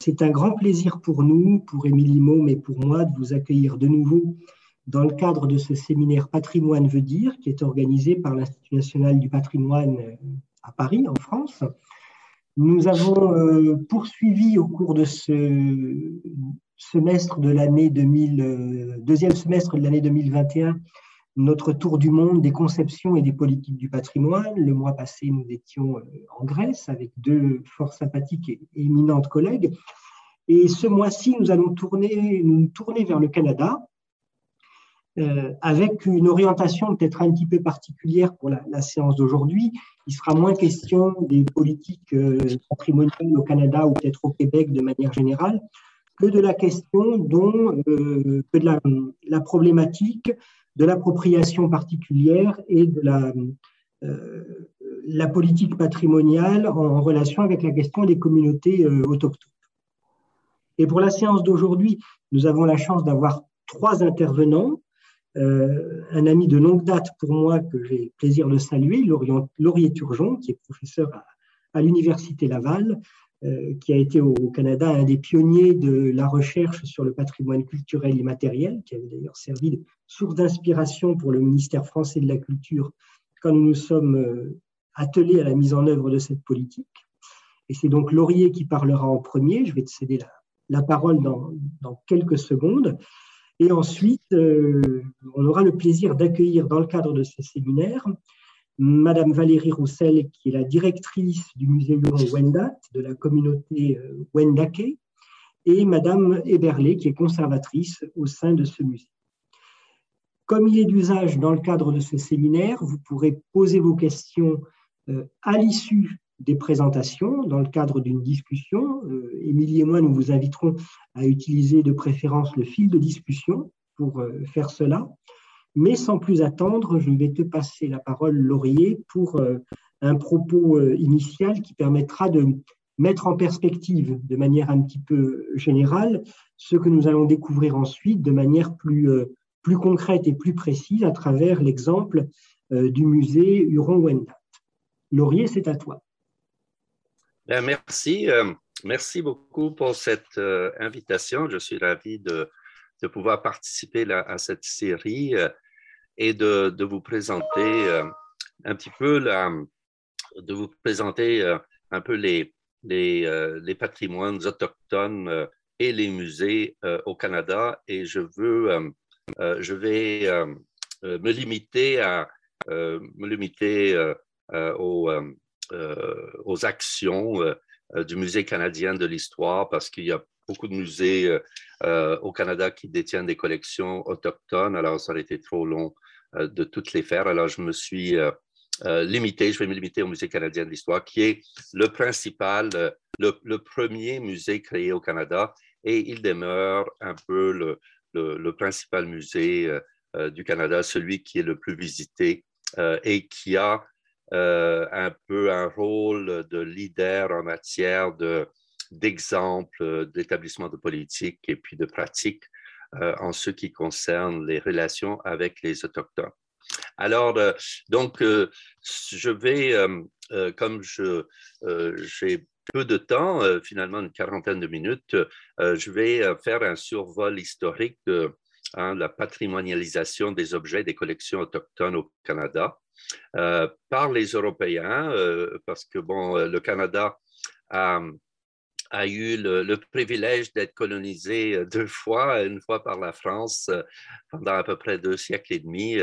C'est un grand plaisir pour nous, pour Émilie Môme et pour moi, de vous accueillir de nouveau dans le cadre de ce séminaire Patrimoine veut dire, qui est organisé par l'Institut national du patrimoine euh, à Paris, en France. Nous avons euh, poursuivi au cours de ce semestre de l'année 2000, euh, deuxième semestre de l'année 2021, notre tour du monde des conceptions et des politiques du patrimoine. Le mois passé, nous étions en Grèce avec deux fort sympathiques et éminentes collègues. Et ce mois-ci, nous allons tourner, nous tourner vers le Canada, euh, avec une orientation peut-être un petit peu particulière pour la, séance d'aujourd'hui. Il sera moins question des politiques euh, patrimoniales au Canada ou peut-être au Québec de manière générale, que de la question dont, euh, que de la, problématique de l'appropriation particulière et de la, la politique patrimoniale en, relation avec la question des communautés autochtones. Et pour la séance d'aujourd'hui, nous avons la chance d'avoir trois intervenants euh, un ami de longue date pour moi que j'ai plaisir de saluer, Laurier Turgeon, qui est professeur à, l'Université Laval, euh, qui a été au, Canada un des pionniers de la recherche sur le patrimoine culturel immatériel, qui avait d'ailleurs servi de source d'inspiration pour le ministère français de la Culture quand nous nous sommes euh, attelés à la mise en œuvre de cette politique. Et c'est donc Laurier qui parlera en premier. Je vais te céder la, parole dans, dans quelques secondes. Et ensuite, euh, on aura le plaisir d'accueillir dans le cadre de ce séminaire Madame Valérie Roussel, qui est la directrice du musée Huron-Wendat de la communauté euh, Wendake, et Madame Eberlé, qui est conservatrice au sein de ce musée. Comme il est d'usage dans le cadre de ce séminaire, vous pourrez poser vos questions euh, à l'issue des présentations dans le cadre d'une discussion. Euh, Émilie et moi, nous vous inviterons à utiliser de préférence le fil de discussion pour faire cela. Mais sans plus attendre, je vais te passer la parole, Laurier, pour euh, un propos initial qui permettra de mettre en perspective de manière un petit peu générale ce que nous allons découvrir ensuite de manière plus, plus concrète et plus précise à travers l'exemple du musée Huron-Wendat. Laurier, c'est à toi. Ben, merci. Euh, merci beaucoup pour cette euh, invitation. Je suis ravi de, pouvoir participer à cette série euh, et de, vous présenter un petit peu de vous présenter un peu les, les, patrimoines autochtones et les musées au Canada. Et je veux, je vais me limiter à me limiter au euh, aux actions euh, euh, du Musée canadien de l'histoire parce qu'il y a beaucoup de musées au Canada qui détiennent des collections autochtones. Alors, ça aurait été trop long de toutes les faire. Alors, je me suis limité, je vais me limiter au Musée canadien de l'histoire, qui est le principal, le, premier musée créé au Canada et il demeure un peu le, principal musée du Canada, celui qui est le plus visité et qui a euh, un peu un rôle de leader en matière de, d'exemple d'établissement de politique et puis de pratique euh, en ce qui concerne les relations avec les Autochtones. Alors, euh, donc, je vais, comme j'ai peu de temps, finalement une quarantaine de minutes, je vais faire un survol historique de hein, la patrimonialisation des objets des collections autochtones au Canada. Euh, par les Européens, euh, parce que bon, euh, le Canada a, a eu le, privilège d'être colonisé deux fois, une fois par la France pendant à peu près deux siècles et demi,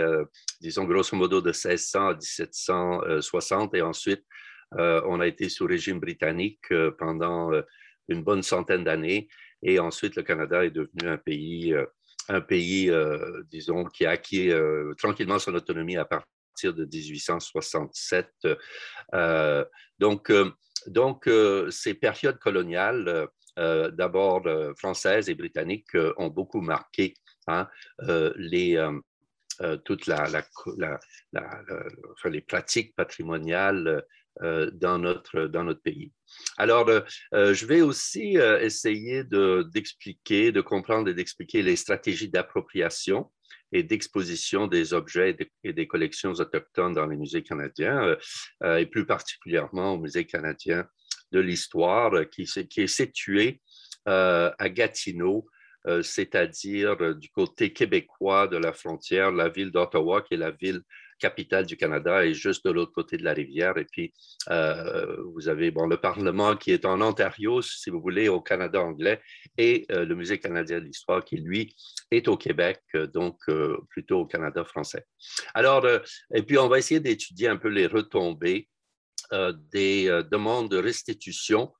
disons grosso modo de 1600 à 1760, et ensuite on a été sous régime britannique pendant une bonne centaine d'années, et ensuite le Canada est devenu un pays un pays, disons, qui a acquis tranquillement son autonomie à partir de 1867. Euh, donc, euh, donc euh, ces périodes coloniales, d'abord françaises et britanniques, ont beaucoup marqué hein, les, toutes les pratiques patrimoniales dans notre pays. Alors, je vais aussi essayer d'expliquer, de, comprendre et d'expliquer les stratégies d'appropriation et d'exposition des objets et des collections autochtones dans les musées canadiens, euh, euh, et plus particulièrement au Musée canadien de l'histoire, qui, qui, est situé à Gatineau, c'est-à-dire du côté québécois de la frontière, la ville d'Ottawa, qui est la ville capitale du Canada, est juste de l'autre côté de la rivière. Et puis, euh, vous avez bon, le Parlement qui est en Ontario, si vous voulez, au Canada anglais, et euh, le Musée canadien de l'histoire qui, lui, est au Québec, euh, donc plutôt au Canada français. Alors, et puis, on va essayer d'étudier un peu les retombées des demandes de restitution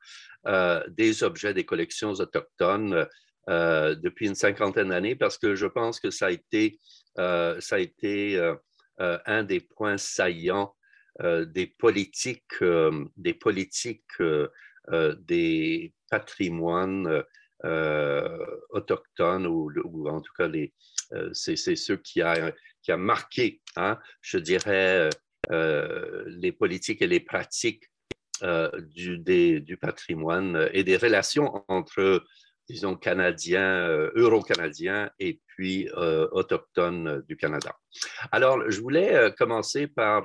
des objets des collections autochtones depuis une cinquantaine d'années, parce que je pense que ça a été, ça a été un des points saillants euh, des politiques, euh, des politiques des patrimoines autochtones ou, en tout cas c'est ceux qui a, qui a marqué, hein, je dirais, les politiques et les pratiques du, du, patrimoine et des relations entre disons, canadiens, euh, euro-canadiens et puis euh, autochtones du Canada. Alors, je voulais euh, commencer par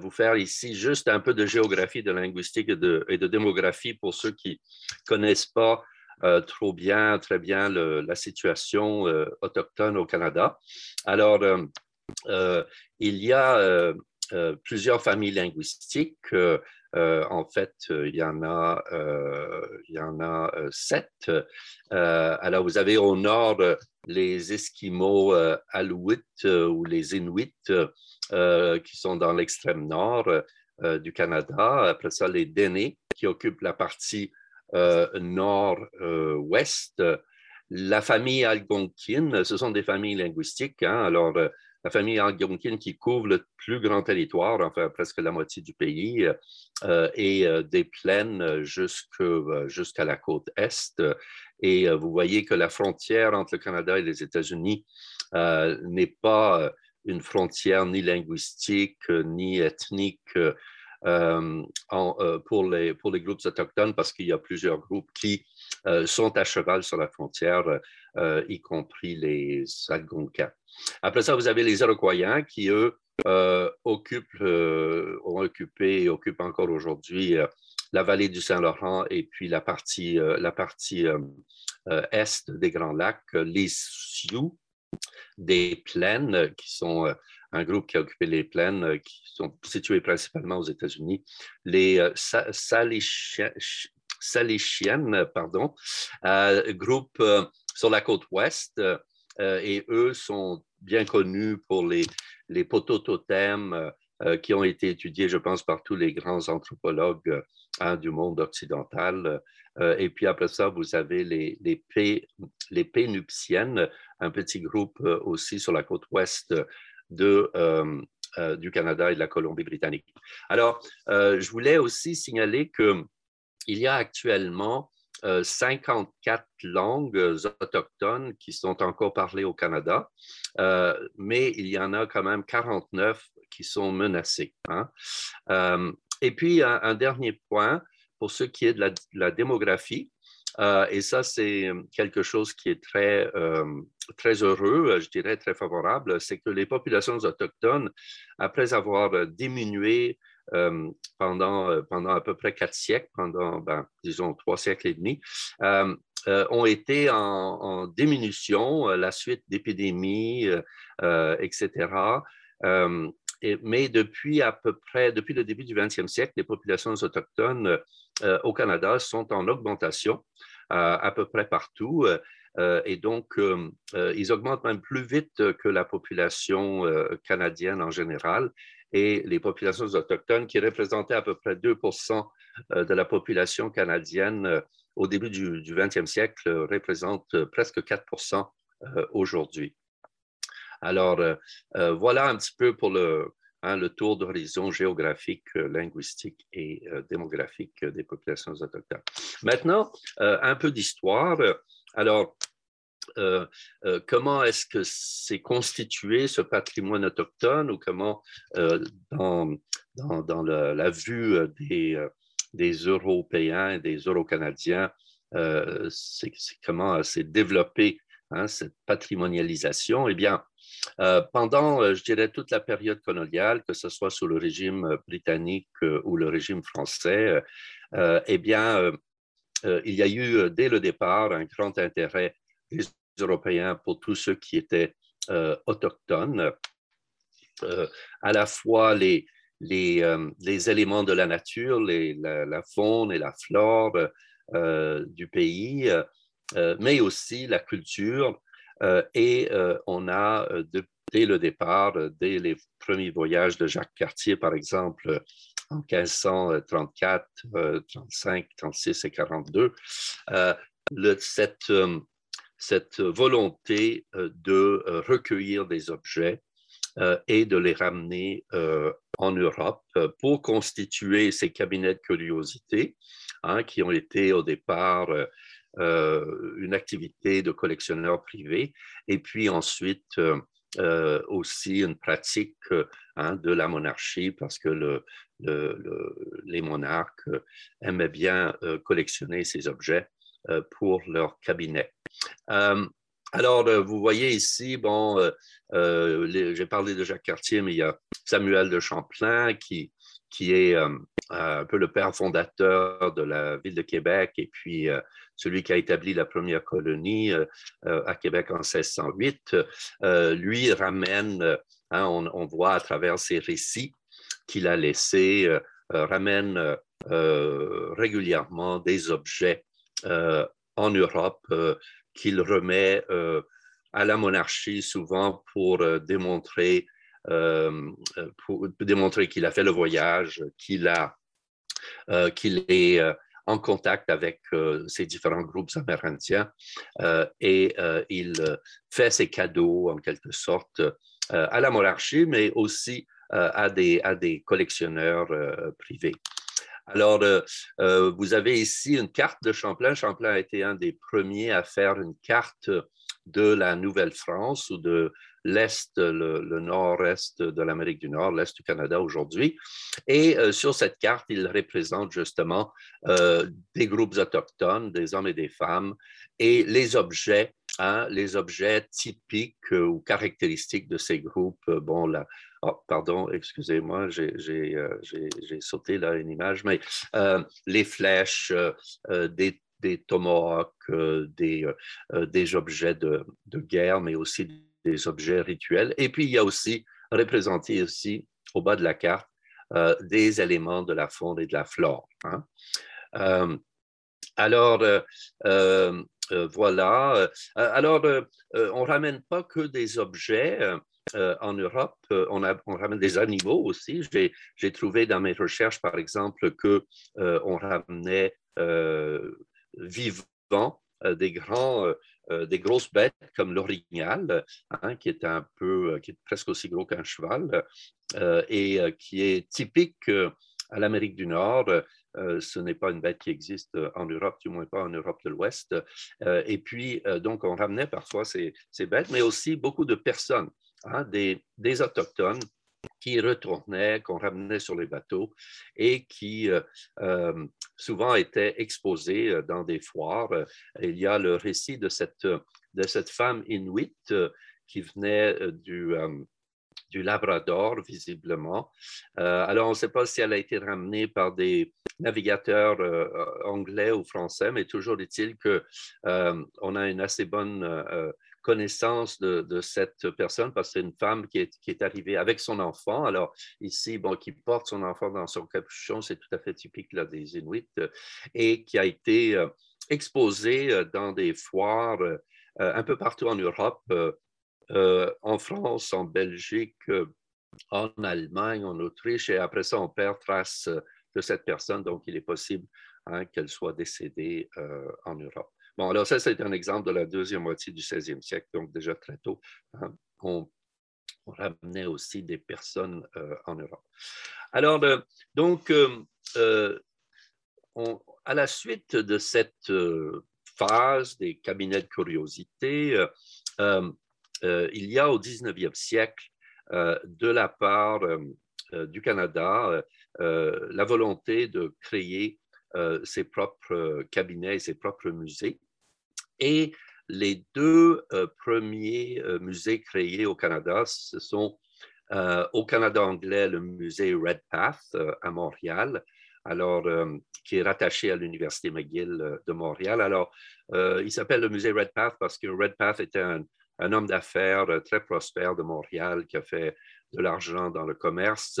vous faire ici juste un peu de géographie, de linguistique et de démographie pour ceux qui ne connaissent pas trop bien, très bien la situation autochtone au Canada. Alors, il y a plusieurs familles linguistiques. Euh, en fait, euh, il y en a, euh, il y en a sept. alors, vous avez au nord les Esquimaux Alouites ou les Inuits qui sont dans l'extrême nord du Canada. Après ça, les Dénés qui occupent la partie nord-ouest. La famille Algonquine, ce sont des familles linguistiques. Hein. alors, la famille Algonquin qui couvre le plus grand territoire, enfin presque la moitié du pays, et euh, des plaines euh, jusqu'à la côte est. Et vous voyez que la frontière entre le Canada et les États-Unis n'est pas une frontière ni linguistique ni ethnique pour les groupes autochtones parce qu'il y a plusieurs groupes qui sont à cheval sur la frontière, y compris les Algonquins. Après ça, vous avez les Iroquois qui, eux, euh, euh, ont occupé et occupent encore aujourd'hui euh, la vallée du Saint-Laurent et puis la partie, la partie est des Grands Lacs, les Sioux des plaines, qui sont un groupe qui a occupé les plaines, qui sont situées principalement aux États-Unis, les Saléchiennes, pardon, groupe sur la côte ouest, euh, et eux sont bien connus pour les, les totems euh, euh, qui ont été étudiés, je pense, par tous les grands anthropologues hein, du monde occidental. et puis après ça, vous avez les, les, les Pénuptiennes, un petit groupe aussi sur la côte ouest de, du Canada et de la Colombie-Britannique. Alors, je voulais aussi signaler qu'il y a actuellement 54 euh, langues autochtones qui sont encore parlées au Canada, euh, mais il y en a quand même 49 qui sont menacées. Hein. Euh, et puis, un, dernier point pour ce qui est de la, démographie. et ça, c'est quelque chose qui est très, très heureux, je dirais très favorable, c'est que les populations autochtones, après avoir diminué euh, pendant, euh, pendant à peu près quatre siècles, pendant, ben, disons, trois siècles et demi, euh, ont été en, diminution la suite d'épidémies, etc. mais depuis à peu près, depuis le début du 20e siècle, les populations autochtones au Canada sont en augmentation à peu près partout. et donc, ils augmentent même plus vite que la population canadienne en général et les populations autochtones qui représentaient à peu près 2% euh, de la population canadienne euh, au début du, XXe siècle représentent presque 4% euh, aujourd'hui. Alors, voilà un petit peu pour le, hein, le tour d'horizon géographique, linguistique et démographique des populations autochtones. Maintenant, un peu d'histoire. Alors, euh, euh, comment est-ce que c'est constitué ce patrimoine autochtone ou comment, euh, dans, dans, la, vue des, des Européens et des Euro-Canadiens, c'est, comment s'est développée hein, cette patrimonialisation? Eh bien, pendant, je dirais, toute la période coloniale, que ce soit sous le régime britannique ou le régime français, eh bien, il y a eu dès le départ un grand intérêt des Européens pour tous ceux qui étaient autochtones, à la fois les, les, les, éléments de la nature, la, faune et la flore du pays, mais aussi la culture. et on a, dès le départ, dès les premiers voyages de Jacques Cartier, par exemple, en 1534, 35, 36 et 42, le, cette, cette volonté de recueillir des objets et de les ramener en Europe pour constituer ces cabinets de curiosité hein, qui ont été au départ une activité de collectionneurs privés et puis ensuite euh, aussi une pratique hein, de la monarchie parce que le, les monarques aimaient bien euh, collectionner ces objets euh, pour leur cabinet. alors, vous voyez ici, bon, j'ai parlé de Jacques Cartier, mais il y a Samuel de Champlain qui, qui est un peu le père fondateur de la ville de Québec et puis celui qui a établi la première colonie euh, euh, à Québec en 1608, euh, lui ramène, hein, on, voit à travers ses récits qu'il a laissés, ramène régulièrement des objets en Europe qu'il remet à la monarchie souvent pour démontrer qu'il a fait le voyage, qu'il est en contact avec euh, ces différents groupes amérindiens euh, et euh, il fait ses cadeaux en quelque sorte à la monarchie, mais aussi à des collectionneurs privés. Alors, vous avez ici une carte de Champlain. Champlain a été un des premiers à faire une carte de la Nouvelle-France ou de l'Est, le, nord-est de l'Amérique du Nord, l'Est du Canada aujourd'hui. Et euh, sur cette carte, il représente justement euh, des groupes autochtones, des hommes et des femmes, et les objets, les objets typiques euh, ou caractéristiques de ces groupes. Bon, là, oh, pardon, excusez-moi, j'ai sauté là une image, mais les flèches, des des tomahawks, des, objets de, guerre, mais aussi des objets rituels. Et puis, il y a aussi représenté aussi au bas de la carte euh, des éléments de la faune et de la flore. Hein. Euh, alors, euh, voilà. Alors, on ne ramène pas que des objets. en Europe, on, on, ramène des animaux aussi. J'ai trouvé dans mes recherches, par exemple, qu'on ramenait vivants des grands euh, des grosses bêtes comme l'orignal, hein, qui est euh, qui est presque aussi gros qu'un cheval, euh, et qui est typique à l'Amérique du Nord. Ce n'est pas une bête qui existe en Europe, du moins pas en Europe de l'Ouest. et puis, donc, on ramenait parfois ces, ces, bêtes, mais aussi beaucoup de personnes, hein, des, des autochtones qui retournaient, qu'on ramenait sur les bateaux et qui euh, euh, souvent étaient exposés euh, dans des foires. Il y a le récit de cette, de cette femme inuite qui venait du, du Labrador, visiblement. alors, on ne sait pas si elle a été ramenée par des navigateurs anglais ou français, mais toujours est-il qu'on a une assez bonne connaissance de, cette personne parce que c'est une femme qui est, qui est, arrivée avec son enfant. Alors ici, bon, qui porte son enfant dans son capuchon, c'est tout à fait typique là, des Inuits, euh, et qui a été euh, exposée euh, dans des foires un peu partout en Europe, en France, en Belgique, en Allemagne, en Autriche, et après ça, on perd trace de cette personne, donc il est possible hein, qu'elle soit décédée en Europe. Bon, alors ça, c'est un exemple de la deuxième moitié du 16e siècle, donc déjà très tôt, hein, on, ramenait aussi des personnes euh, en Europe. Alors, euh, donc, euh, à la suite de cette phase des cabinets de curiosité, il y a au 19e siècle, de la part du Canada, la volonté de créer ses propres cabinets, ses propres musées. Et les deux euh, premiers euh, musées créés au Canada, ce sont euh, au Canada anglais le musée Redpath à Montréal, alors, qui est rattaché à l'Université McGill de Montréal. Alors, il s'appelle le musée Redpath parce que Redpath était un, un homme d'affaires très prospère de Montréal qui a fait de l'argent dans le commerce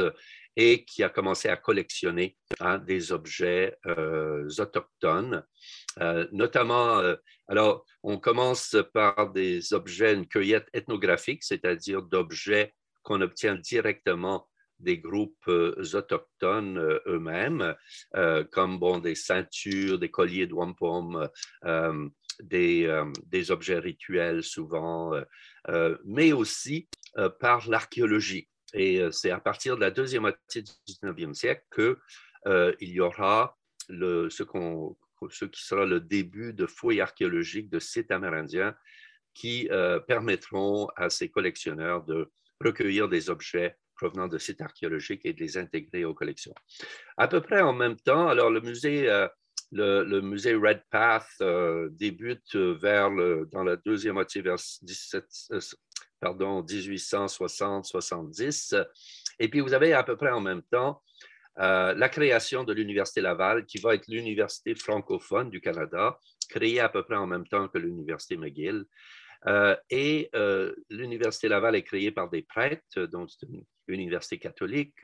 et qui a commencé à collectionner hein, des objets euh, autochtones, euh, notamment, euh, alors on commence par des objets, une cueillette ethnographique, c'est-à-dire d'objets qu'on obtient directement des groupes autochtones eux-mêmes, comme bon, des ceintures, des colliers de wampum, des, des, objets rituels souvent, mais aussi par l'archéologie. Et euh, c'est à partir de la deuxième moitié du 19e siècle qu'il euh, y aura ce, ce, qui sera le début de fouilles archéologiques de sites amérindiens qui euh, permettront à ces collectionneurs de recueillir des objets provenant de sites archéologiques et de les intégrer aux collections. À peu près en même temps, alors le musée, le, musée Red Path débute vers le, dans la deuxième moitié vers 17, pardon, 1860-70. Et puis, vous avez à peu près en même temps euh, la création de l'Université Laval, qui va être l'université francophone du Canada, créée à peu près en même temps que l'Université McGill. Euh, et euh, l'Université Laval est créée par des prêtres, donc c'est une université catholique,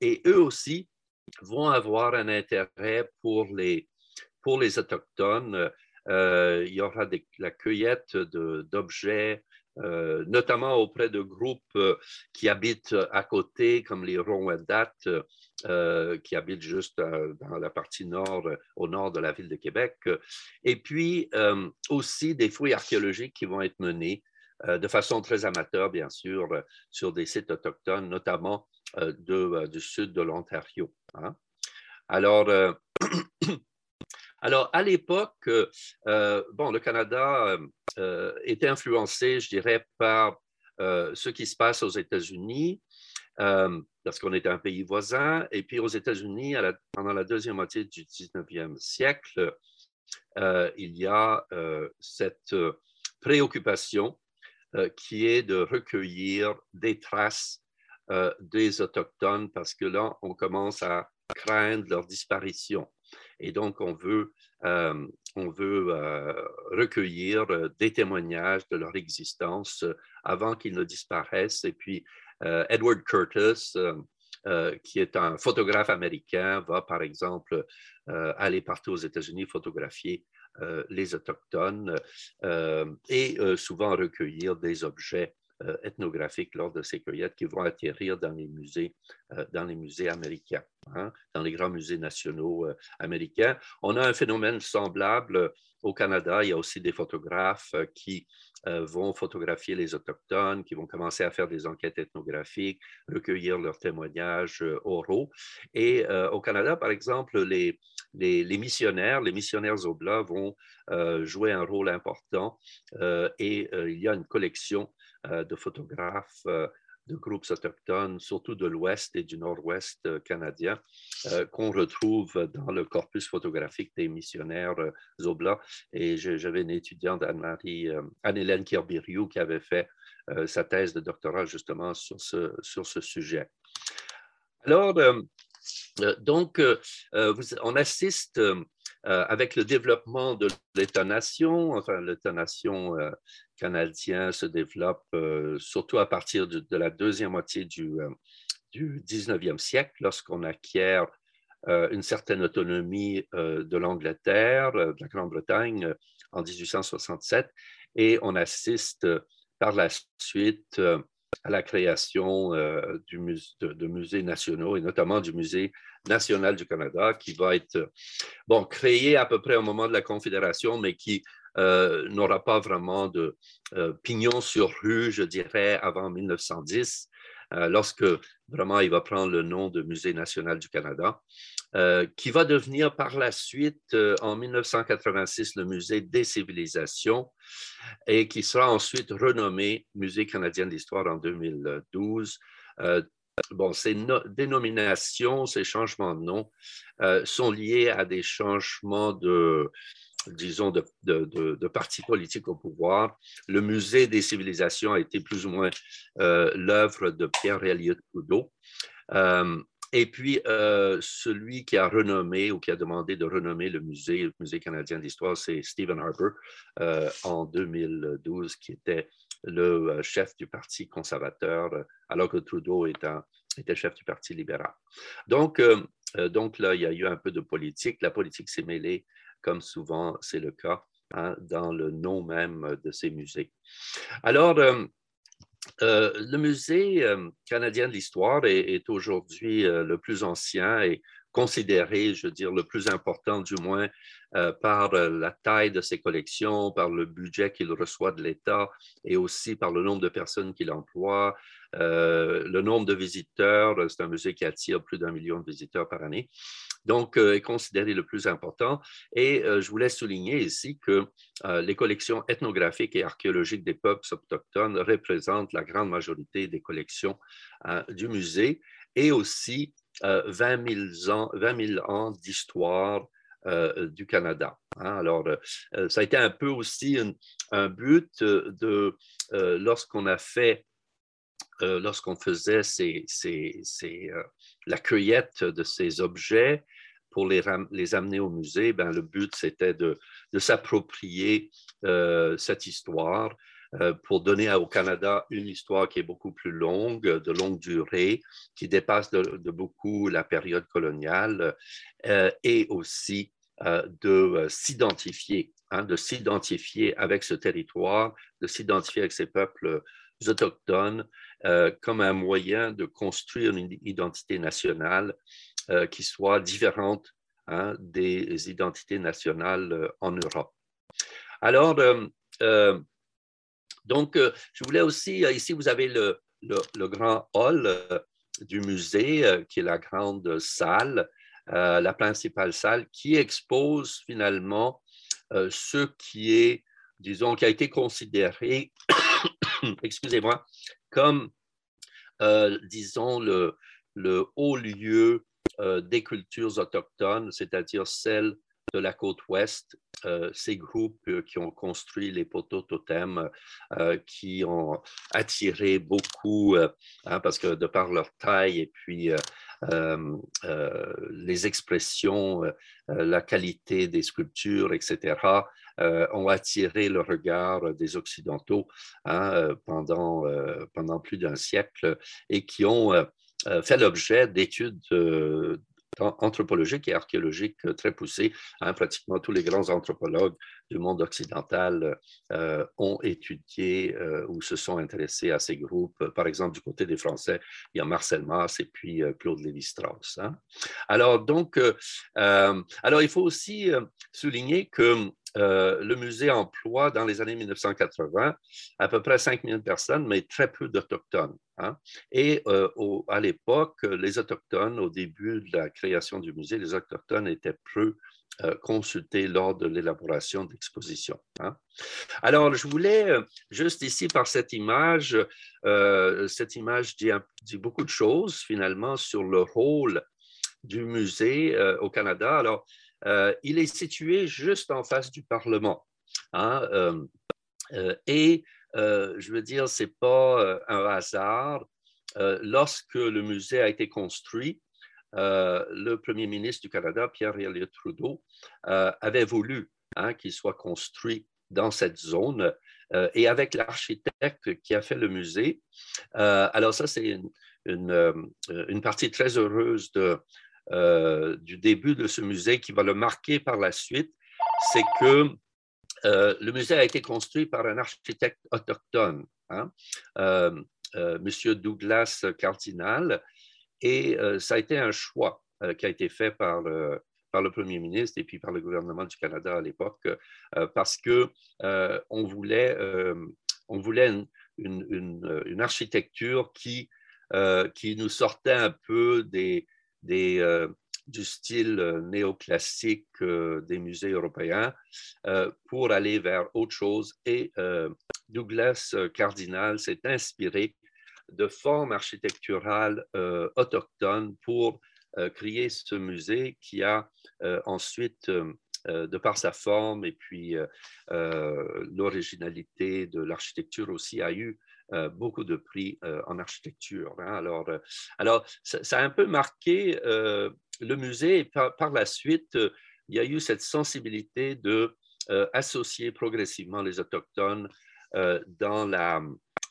et eux aussi vont avoir un intérêt pour les, pour les Autochtones. il y aura la cueillette d'objets euh, notamment auprès de groupes euh, qui habitent à côté, comme les Ronwendat, euh, qui habitent juste dans la partie nord, au nord de la ville de Québec. Et puis aussi des fouilles archéologiques qui vont être menées de façon très amateur, bien sûr, sur des sites autochtones, notamment du sud de l'Ontario. Hein. Alors, Alors, à l'époque, bon, le Canada euh, est influencé, je dirais, par euh, ce qui se passe aux États-Unis, euh, parce qu'on est un pays voisin. Et puis aux États-Unis, pendant la deuxième moitié du 19e siècle, il y a cette préoccupation qui est de recueillir des traces des Autochtones, parce que là, on commence à craindre leur disparition. Et donc, on veut, euh, on veut euh, recueillir euh, des témoignages de leur existence avant qu'ils ne disparaissent. Et puis, Edward Curtis, qui est un photographe américain, va par exemple aller partout aux États-Unis photographier les Autochtones et souvent recueillir des objets euh, ethnographiques lors de ces cueillettes qui vont atterrir dans les musées, euh, dans les musées américains, hein, dans les grands musées nationaux euh, américains. On a un phénomène semblable au Canada. Il y a aussi des photographes qui vont photographier les Autochtones, qui vont commencer à faire des enquêtes ethnographiques, recueillir leurs témoignages oraux. Et au Canada, par exemple, les, les, les missionnaires, les missionnaires oblats vont jouer un rôle important et il y a une collection euh, de photographes euh, de groupes autochtones, surtout de l'ouest et du nord-ouest euh, canadien, qu'on retrouve dans le corpus photographique des missionnaires Zobla. Et j'avais une étudiante, Anne-Marie, Anne-Hélène Kirbiriou, qui avait fait sa thèse de doctorat justement sur ce, sur ce sujet. Alors, donc, on assiste avec le développement de l'État-nation, enfin l'État-nation canadien se développe euh, surtout à partir de, la deuxième moitié du, euh, du 19e siècle, lorsqu'on acquiert euh, une certaine autonomie de l'Angleterre, de la Grande-Bretagne en 1867, et on assiste par la suite à la création du de, musées nationaux et notamment du musée national du Canada qui va être bon, créé à peu près au moment de la Confédération, mais qui euh, n'aura pas vraiment de euh, pignon sur rue, je dirais, avant 1910, euh, lorsque vraiment il va prendre le nom de Musée national du Canada, qui va devenir par la suite, en 1986, le Musée des civilisations et qui sera ensuite renommé Musée canadien d'histoire en 2012. Bon, ces dénominations, ces changements de nom sont liés à des changements de, disons, de, de, partis politiques au pouvoir. Le musée des civilisations a été plus ou moins euh, l'œuvre de Pierre Elliott Trudeau. Euh, et puis, celui qui a renommé ou qui a demandé de renommer le musée, le Musée canadien d'histoire, c'est Stephen Harper en 2012, qui était le chef du Parti conservateur, alors que Trudeau était chef du Parti libéral. Donc, donc là, il y a eu un peu de politique. La politique s'est mêlée, comme souvent c'est le cas, hein, dans le nom même de ces musées. Alors, euh, le musée euh, canadien de l'histoire est, aujourd'hui euh, le plus ancien et considéré, je veux dire, le plus important du moins par la taille de ses collections, par le budget qu'il reçoit de l'État et aussi par le nombre de personnes qu'il emploie, le nombre de visiteurs. C'est un musée qui attire plus d'un million de visiteurs par année donc euh, est considéré le plus important. Et euh, je voulais souligner ici que euh, les collections ethnographiques et archéologiques des peuples autochtones représentent la grande majorité des collections du musée et aussi 20 000 ans, 20 ans d'histoire du Canada. Hein. Alors, ça a été un peu aussi un, but de, lorsqu'on a fait lorsqu'on faisait la cueillette de ces objets, pour les, amener au musée, ben, le but, c'était de, de s'approprier euh, cette histoire euh, pour donner au Canada une histoire qui est beaucoup plus longue, de longue durée, qui dépasse de, beaucoup la période coloniale euh, et aussi de s'identifier, hein, de s'identifier avec ce territoire, de s'identifier avec ces peuples autochtones comme un moyen de construire une identité nationale euh, qui soit différente hein, des identités nationales euh, en Europe. Alors, euh, donc, je voulais aussi, ici, vous avez le, le, grand hall du musée, qui est la grande salle, la principale salle, qui expose finalement ce qui est, disons, qui a été considéré, excusez-moi, comme, disons, le, le haut lieu euh, des cultures autochtones, c'est-à-dire celles de la côte ouest, euh, ces groupes euh, qui ont construit les poteaux totems, qui ont attiré beaucoup, hein, parce que de par leur taille et puis les expressions, la qualité des sculptures, etc., ont attiré le regard des Occidentaux hein, pendant, pendant plus d'un siècle et qui ont fait l'objet d'études euh, anthropologiques et archéologiques euh, très poussées. Hein. pratiquement tous les grands anthropologues du monde occidental ont étudié ou se sont intéressés à ces groupes. Par exemple, du côté des Français, il y a Marcel Mars et puis Claude Lévi-Strauss. Hein. Alors, donc, alors, il faut aussi souligner que le musée emploie dans les années 1980 à peu près 5000 personnes, mais très peu d'Autochtones. Hein. Et euh, à l'époque, les Autochtones, au début de la création du musée, les Autochtones étaient peu euh, consultés lors de l'élaboration d'expositions. Hein. Alors, je voulais euh, juste ici, par cette image, cette image dit, dit, beaucoup de choses finalement sur le rôle du musée au Canada. Alors, il est situé juste en face du Parlement. Hein, et euh, je veux dire, ce n'est pas euh, un hasard. Euh, lorsque le musée a été construit, le premier ministre du Canada, Pierre Elliott Trudeau, avait voulu hein, qu'il soit construit dans cette zone et avec l'architecte qui a fait le musée. alors ça, c'est une, partie très heureuse de, du début de ce musée qui va le marquer par la suite, c'est que euh, le musée a été construit par un architecte autochtone, hein, euh, euh, M. Douglas Cardinal, et ça a été un choix qui a été fait par le, par le Premier ministre et puis par le gouvernement du Canada à l'époque, parce que on voulait, on voulait une, une, architecture qui, qui nous sortait un peu des, des, du style euh, néoclassique euh, des musées européens euh, pour aller vers autre chose. Et Douglas Cardinal s'est inspiré de formes architecturales autochtones pour créer ce musée qui a ensuite de par sa forme et puis l'originalité de l'architecture aussi, a eu beaucoup de prix en architecture. Hein. Alors, alors ça, a un peu marqué le musée et par, la suite, il y a eu cette sensibilité de associer progressivement les autochtones dans la,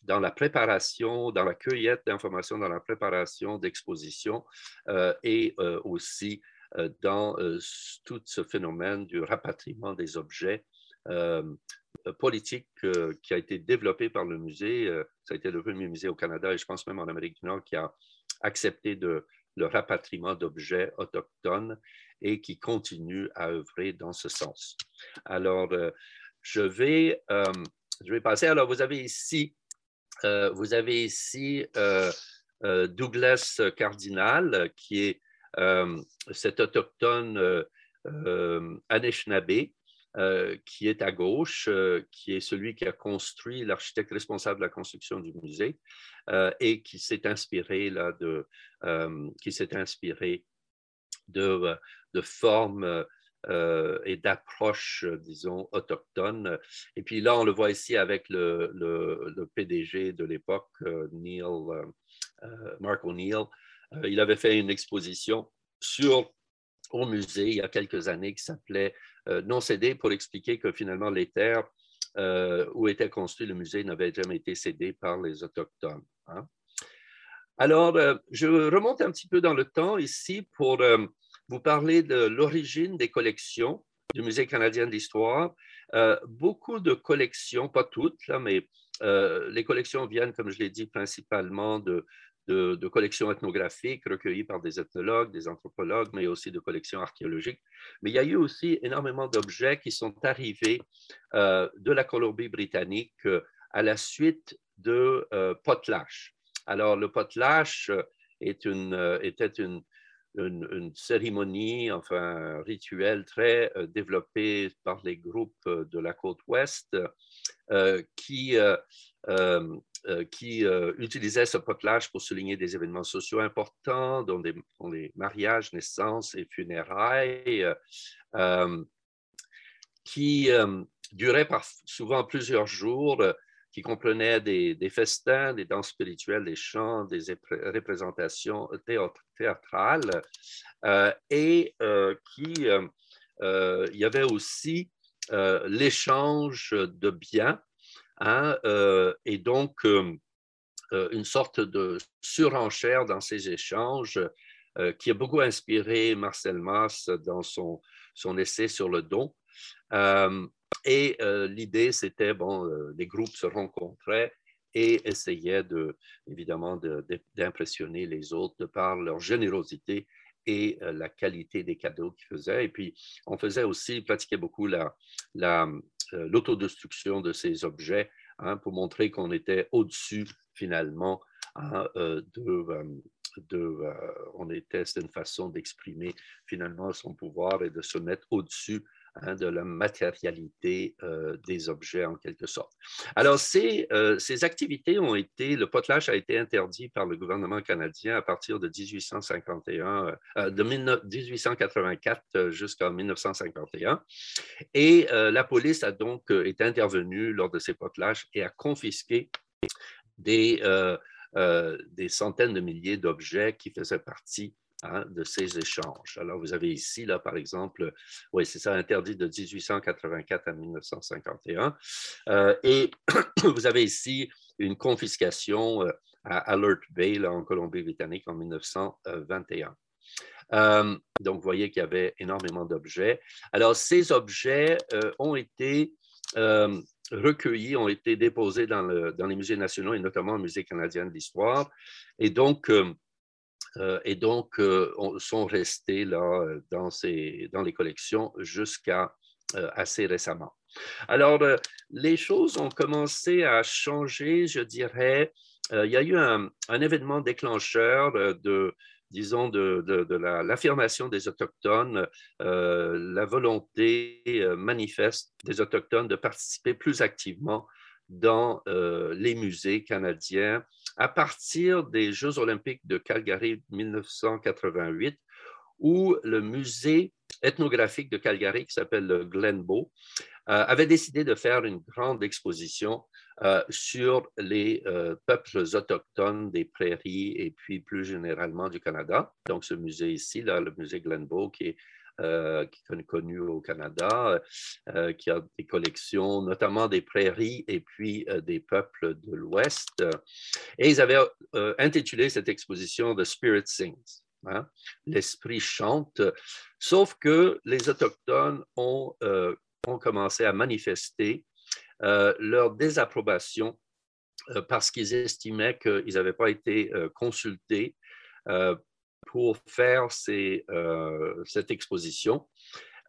dans la préparation, dans la cueillette d'informations, dans la préparation d'expositions et aussi dans tout ce phénomène du rapatriement des objets politiques qui a été développé par le musée. ça a été le premier musée au Canada et je pense même en Amérique du Nord qui a accepté de, le rapatriement d'objets autochtones et qui continue à œuvrer dans ce sens. Alors, je vais, je vais passer. Alors, vous avez ici, vous avez ici Douglas Cardinal, qui est euh, cet autochtone euh, euh, qui est à gauche, qui est celui qui a construit, l'architecte responsable de la construction du musée, et qui s'est inspiré de, qui s'est inspiré de, formes et d'approches, disons, autochtones. Et puis là, on le voit ici avec le, le, PDG de l'époque, Neil, Mark O'Neill, euh, il avait fait une exposition sur au musée il y a quelques années qui s'appelait euh, Non cédé pour expliquer que finalement les terres euh, où était construit le musée n'avaient jamais été cédées par les Autochtones. Hein. Alors, je remonte un petit peu dans le temps ici pour vous parler de l'origine des collections du Musée canadien d'histoire. beaucoup de collections, pas toutes, là, mais les collections viennent, comme je l'ai dit, principalement de, de, collections ethnographiques recueillies par des ethnologues, des anthropologues, mais aussi de collections archéologiques. Mais il y a eu aussi énormément d'objets qui sont arrivés euh, de la Colombie-Britannique euh, à la suite de euh, potlatch. Alors, le potlatch une, était une, une, cérémonie, enfin un rituel très développé par les groupes de la côte ouest qui euh, qui euh, utilisait ce potelage pour souligner des événements sociaux importants, dont, des, les mariages, naissances et funérailles, euh, qui duraient souvent plusieurs jours, qui comprenaient des, festins, des danses spirituelles, des chants, des représentations théâtrales, et qui, il y avait aussi l'échange de biens Hein, euh, et donc, euh, euh, une sorte de surenchère dans ces échanges qui a beaucoup inspiré Marcel Mauss dans son essai sur le don. Et l'idée, c'était, bon, les groupes se rencontraient et essayaient de, évidemment d'impressionner les autres par leur générosité et la qualité des cadeaux qu'ils faisaient. Et puis, on faisait aussi, pratiquait beaucoup la, la, euh, l'autodestruction de ces objets hein, pour montrer qu'on était au-dessus finalement hein, euh, euh, de on était, c'est une façon d'exprimer finalement son pouvoir et de se mettre au-dessus Hein, de la matérialité euh, des objets en quelque sorte. Alors, ces, euh, activités ont été, le potelage a été interdit par le gouvernement canadien à partir de 1851, euh, de 1884 jusqu'en 1951. Et la police a donc été intervenue lors de ces potelages et a confisqué des, des centaines de milliers d'objets qui faisaient partie Hein, de ces échanges. Alors, vous avez ici, là, par exemple, oui, c'est ça, interdit de 1884 à 1951. Euh, et vous avez ici une confiscation euh, à Alert Bay, en Colombie-Britannique, en 1921. Euh, donc, vous voyez qu'il y avait énormément d'objets. Alors, ces objets ont été recueillis, ont été déposés dans, dans, les musées nationaux et notamment le Musée canadien de l'histoire. Et donc, euh, et donc euh, sont restés là euh, dans, les collections jusqu'à assez récemment. Alors, les choses ont commencé à changer, je dirais. il y a eu un, événement déclencheur de, disons, de, l'affirmation des Autochtones, la volonté manifeste des Autochtones de participer plus activement dans les musées canadiens à partir des Jeux olympiques de Calgary 1988, où le musée ethnographique de Calgary, qui s'appelle le Glenbow, avait décidé de faire une grande exposition sur les peuples autochtones des prairies et puis plus généralement du Canada. Donc, ce musée ici, le musée Glenbow, qui est euh, qui est connu au Canada, euh, qui a des collections, notamment des prairies et puis euh, des peuples de l'Ouest. Et ils avaient intitulé cette exposition The Spirit Sings. Hein. L'esprit chante, sauf que les Autochtones ont commencé à manifester leur désapprobation parce qu'ils estimaient qu'ils n'avaient pas été consultés pour faire euh, cette exposition.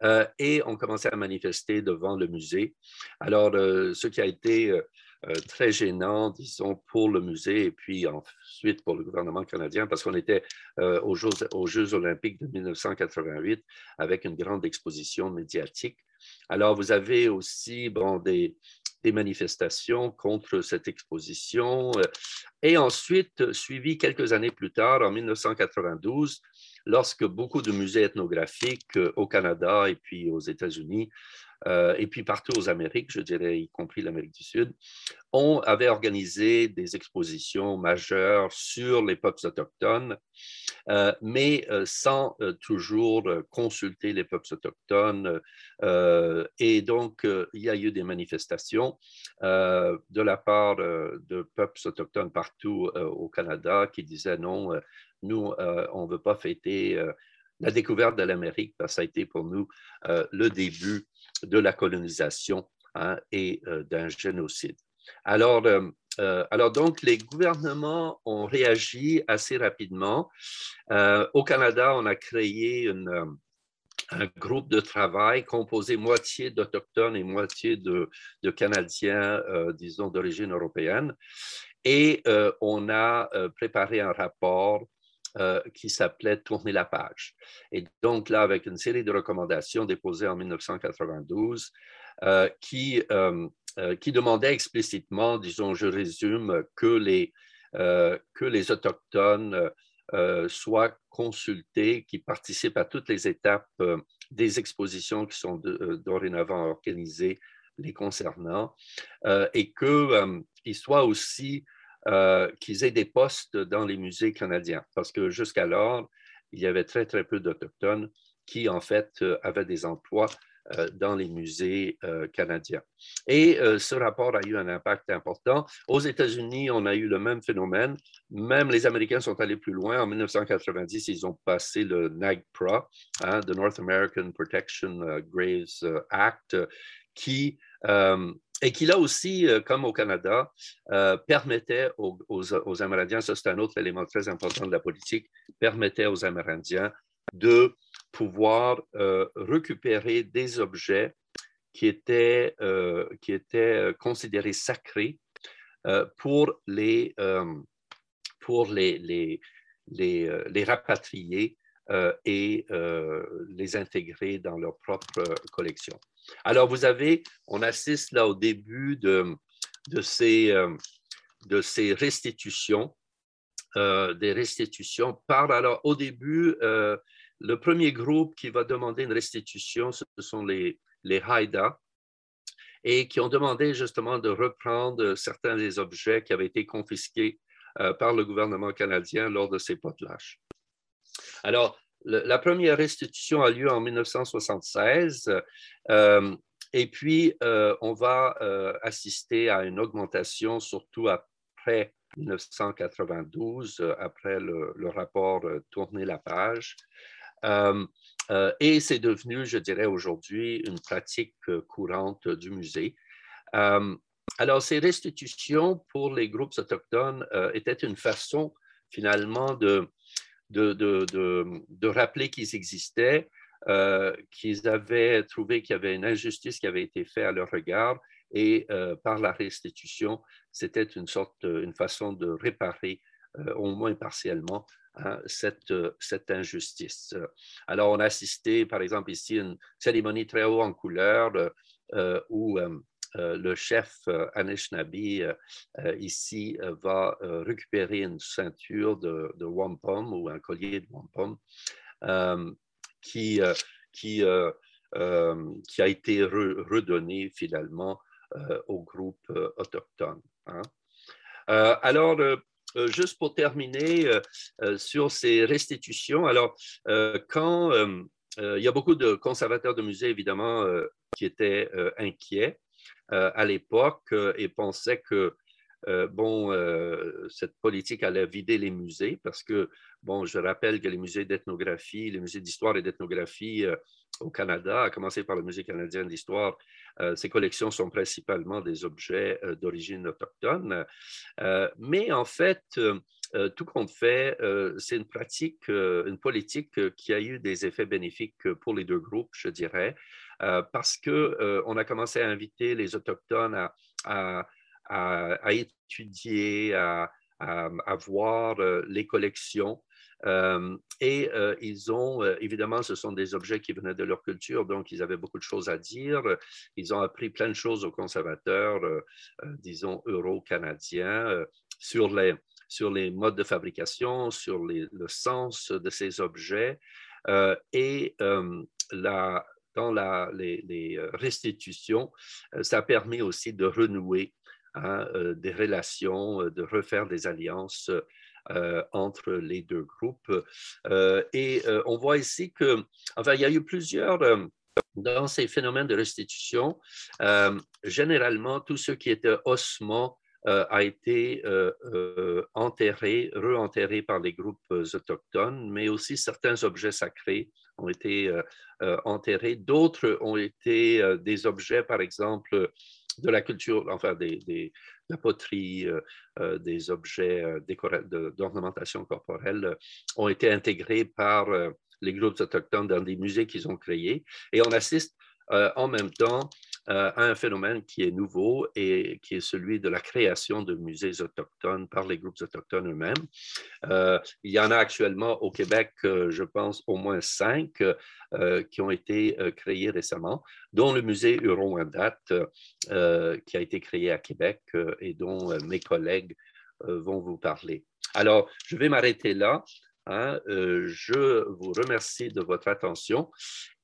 Euh, et on commençait à manifester devant le musée. Alors, euh, ce qui a été très gênant, disons, pour le musée et puis ensuite pour le gouvernement canadien, parce qu'on était aux, Jeux, aux, Jeux, olympiques de 1988 avec une grande exposition médiatique. Alors, vous avez aussi bon, des, des manifestations contre cette exposition. Euh, et ensuite, suivi quelques années plus tard, en 1992, lorsque beaucoup de musées ethnographiques euh, au Canada et puis aux États-Unis euh, et puis partout aux Amériques, je dirais, y compris l'Amérique du Sud, on avait organisé des expositions majeures sur les peuples autochtones, euh, mais euh, sans toujours consulter les peuples autochtones. et donc, il y a eu des manifestations de la part de peuples autochtones partout au Canada qui disaient non, nous, on ne veut pas fêter la découverte de l'Amérique, ça a été pour nous le début de la colonisation hein, et euh, d'un génocide. Alors, euh, euh, alors, donc, les gouvernements ont réagi assez rapidement. au Canada, on a créé un groupe de travail composé moitié d'Autochtones et moitié de Canadiens, disons, d'origine européenne. Et on a préparé un rapport euh, qui s'appelait Tourner la page. Et donc là, avec une série de recommandations déposées en 1992, euh, qui, euh, qui demandaient explicitement, disons, je résume, que les, que les Autochtones soient consultés, qui participent à toutes les étapes des expositions qui sont dorénavant organisées les concernant, et qu'ils soient aussi euh, qu'ils aient des postes dans les musées canadiens, parce que jusqu'alors, il y avait très, très peu d'Autochtones qui, en fait, euh, avaient des emplois euh, dans les musées canadiens. Et ce rapport a eu un impact important. Aux États-Unis, on a eu le même phénomène. Même les Américains sont allés plus loin. En 1990, ils ont passé le NAGPRA, hein, the North American Protection Graves Act, qui et qui là aussi, euh, comme au Canada, euh, permettait aux, Amérindiens, ça c'est un autre élément très important de la politique, permettait aux Amérindiens de pouvoir euh, récupérer des objets qui étaient, qui étaient considérés sacrés pour les, pour les, les, les, les rapatrier et les intégrer dans leur propre collection. Alors, vous avez, on assiste là au début de, euh, ces restitutions, euh, des restitutions par, alors au début, euh, le premier groupe qui va demander une restitution, ce sont les, les et qui ont demandé justement de reprendre certains des objets qui avaient été confisqués par le gouvernement canadien lors de ces potelages. Alors, la première restitution a lieu en 1976 euh, et puis euh, on va euh, assister à une augmentation surtout après 1992, après le, rapport Tourner la page. et c'est devenu, je dirais aujourd'hui, une pratique courante du musée. alors, ces restitutions pour les groupes autochtones étaient une façon finalement de, de, de, rappeler qu'ils existaient, euh, qu'ils avaient trouvé qu'il y avait une injustice qui avait été faite à leur regard et euh, par la restitution, c'était une sorte, une façon de réparer euh, au moins partiellement hein, cette, cette injustice. Alors, on a assisté, par exemple, ici, à une cérémonie très haut en couleur où le chef euh, Anishinaabe euh, ici va récupérer une ceinture de, wampum ou un collier de wampum qui a été redonné finalement au groupe autochtone. Hein. alors, juste pour terminer sur ces restitutions, alors quand il y a beaucoup de conservateurs de musées, évidemment, qui étaient inquiets à l'époque et pensaient que bon, cette politique allait vider les musées parce que, bon, je rappelle que les musées d'ethnographie, les musées d'histoire et d'ethnographie au Canada, à commencer par le Musée canadien d'histoire, ces collections sont principalement des objets d'origine autochtone. mais en fait, tout compte fait, c'est une pratique, une politique qui a eu des effets bénéfiques pour les deux groupes, je dirais, parce qu'on a commencé à inviter les Autochtones à étudier, à, voir euh, les collections. Euh, et euh, ils ont, évidemment, ce sont des objets qui venaient de leur culture, donc ils avaient beaucoup de choses à dire. Ils ont appris plein de choses aux conservateurs, disons, euro-canadiens, sur les modes de fabrication, sur le sens de ces objets. et la, dans les, les, restitutions, ça permet aussi de renouer euh, des relations, euh, de refaire des alliances euh, entre les deux groupes. et on voit ici que, enfin, il y a eu plusieurs dans ces phénomènes de restitution, généralement, tout ce qui était ossement a été enterré, re-enterré par les groupes autochtones, mais aussi certains objets sacrés ont été enterrés. D'autres ont été des objets, par exemple, de la culture, enfin des la poterie, euh, euh, des objets euh, d'ornementation corporelle ont été intégrés par les groupes autochtones dans des musées qu'ils ont créés. Et on assiste en même temps euh, un phénomène qui est nouveau et qui est celui de la création de musées autochtones par les groupes autochtones eux-mêmes. Euh, il y en a actuellement au Québec, euh, je pense, au moins cinq qui ont été créés récemment, dont le musée Huron-Wendat qui a été créé à Québec et dont mes collègues vont vous parler. Alors, je vais m'arrêter là. Hein. je vous remercie de votre attention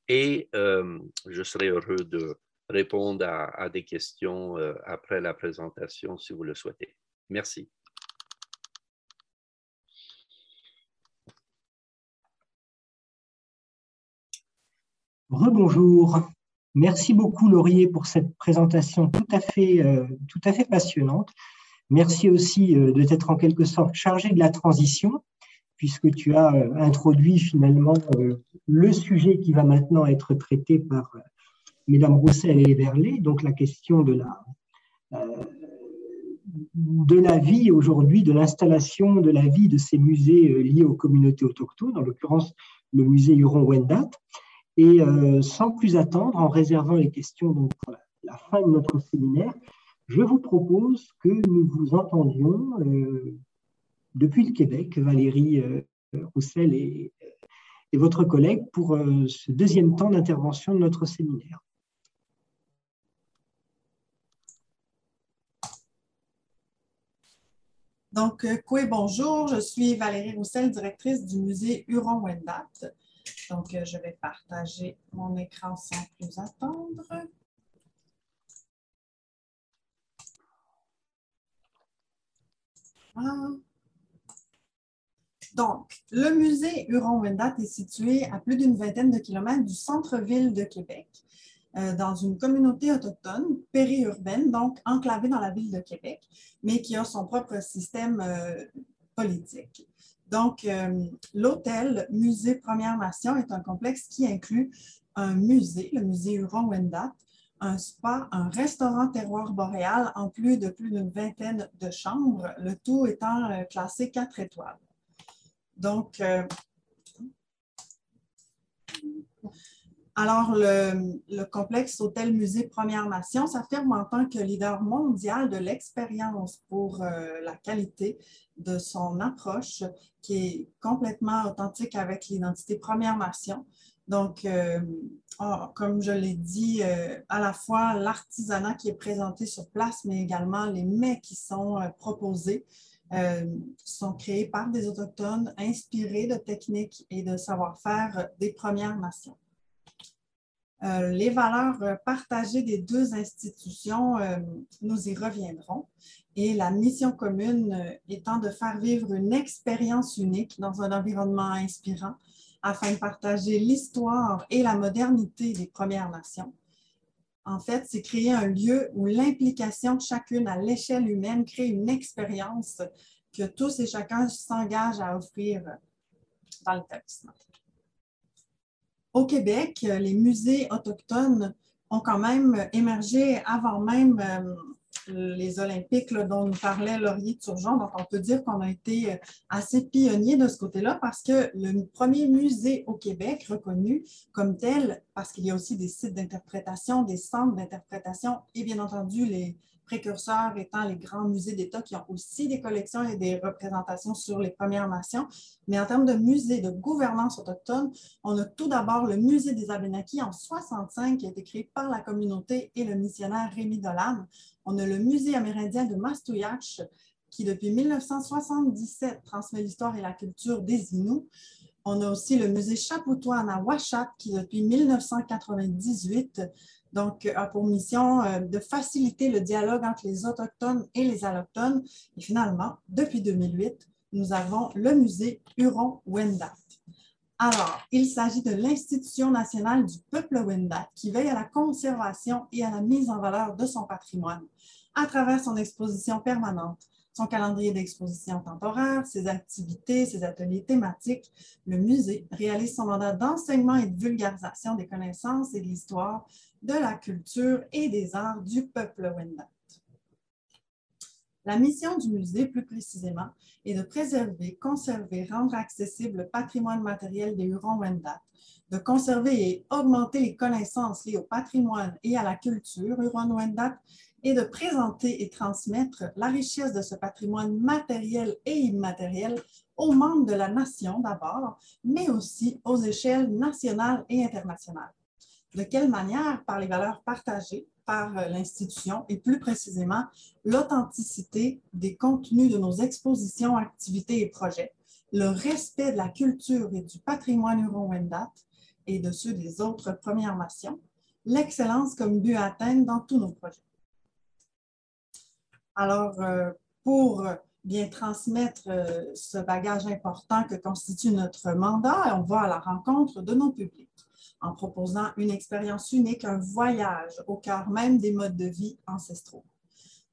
et je serai heureux de répondre à, des questions euh, après la présentation si vous le souhaitez. Merci. Rebonjour. Merci beaucoup Laurier pour cette présentation tout à fait, euh, passionnante. Merci aussi euh, de t'être en quelque sorte chargé de la transition, puisque tu as introduit finalement le sujet qui va maintenant être traité par Mesdames Roussel et Everley, donc la question de la, euh, de la vie aujourd'hui, de l'installation de la vie de ces musées euh, liés aux communautés autochtones, en l'occurrence le musée Huron-Wendat. Et euh, sans plus attendre, en réservant les questions donc, pour la, fin de notre séminaire, je vous propose que nous vous entendions depuis le Québec, Valérie Roussel et, et, votre collègue, pour ce deuxième temps d'intervention de notre séminaire. Donc, quoi euh, bonjour, je suis Valérie Roussel, directrice du musée Huron-Wendat. Donc, euh, je vais partager mon écran sans plus attendre. Donc, le musée Huron-Wendat est situé à plus d'une vingtaine de kilomètres du centre-ville de Québec. Euh, dans une communauté autochtone périurbaine, donc enclavée dans la ville de Québec, mais qui a son propre système euh, politique. Donc, euh, l'hôtel Musée Première Nation est un complexe qui inclut un musée, le musée Huron-Wendat, un spa, un restaurant terroir boréal en plus de plus d'une vingtaine de chambres, le tout étant classé 4 étoiles. Donc, alors, le, complexe Hôtel-Musée Première Nation s'affirme en tant que leader mondial de l'expérience pour euh, la qualité de son approche qui est complètement authentique avec l'identité Première Nation. Donc, euh, comme je l'ai dit, euh, à la fois l'artisanat qui est présenté sur place, mais également les mets qui sont proposés sont créés par des Autochtones inspirés de techniques et de savoir-faire des Premières Nations. Les valeurs partagées des deux institutions, nous y reviendrons. Et la mission commune étant de faire vivre une expérience unique dans un environnement inspirant afin de partager l'histoire et la modernité des Premières Nations. En fait, c'est créer un lieu où l'implication de chacune à l'échelle humaine crée une expérience que tous et chacun s'engagent à offrir dans texte. Au Québec, les musées autochtones ont quand même émergé avant même euh, les Olympiques dont nous parlait Laurier Turgeon. Donc, on peut dire qu'on a été euh, assez pionnier de ce côté-là parce que le premier musée au Québec reconnu comme tel, parce qu'il y a aussi des sites d'interprétation, des centres d'interprétation et bien entendu les, précurseurs étant les grands musées d'État qui ont aussi des collections et des représentations sur les Premières Nations. Mais en termes de musées de gouvernance autochtone, on a tout d'abord le musée des Abénakis en 65 qui a été créé par la communauté et le missionnaire Rémi Dolan. On a le musée amérindien de Mastouyache qui, depuis 1977, transmet l'histoire et la culture des Inuits. On a aussi le musée Chapoutoine à Ouachat qui, depuis 1998, donc, a pour mission euh, de faciliter le dialogue entre les Autochtones et les Allochtones. Et finalement, depuis 2008, nous avons le musée Huron-Wendat. Alors, il s'agit de l'Institution nationale du peuple Wendat qui veille à la conservation et à la mise en valeur de son patrimoine à travers son exposition permanente, son calendrier d'exposition temporaire, ses activités, ses ateliers thématiques. Le musée réalise son mandat d'enseignement et de vulgarisation des connaissances et de l'histoire de la culture et des arts du peuple Wendat. La mission du musée, plus précisément, est de préserver, conserver, rendre accessible le patrimoine matériel des Hurons-Wendat, de conserver et augmenter les connaissances liées au patrimoine et à la culture Huron-Wendat et de présenter et transmettre la richesse de ce patrimoine matériel et immatériel aux membres de la nation d'abord, mais aussi aux échelles nationales et internationales. De quelle manière? Par les valeurs partagées par euh, l'institution et plus précisément l'authenticité des contenus de nos expositions, activités et projets, le respect de la culture et du patrimoine Huron-Wendat et de ceux des autres Premières Nations, l'excellence comme but à atteindre dans tous nos projets. Alors, euh, pour bien transmettre euh, ce bagage important que constitue notre mandat, on va à la rencontre de nos publics en proposant une expérience unique, un voyage au cœur même des modes de vie ancestraux.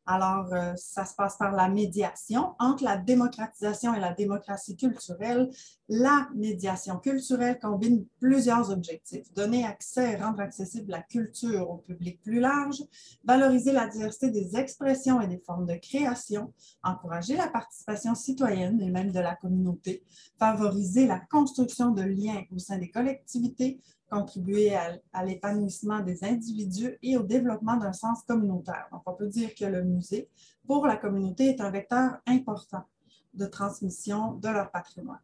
Alors, euh, ça se passe par la médiation entre la démocratisation et la démocratie culturelle. La médiation culturelle combine plusieurs objectifs. Donner accès et rendre accessible la culture au public plus large, valoriser la diversité des expressions et des formes de création, encourager la participation citoyenne et même de la communauté, favoriser la construction de liens au sein des collectivités, contribuer à, l'épanouissement des individus et au développement d'un sens communautaire. Donc, on peut dire que le musée, pour la communauté, est un vecteur important de transmission de leur patrimoine.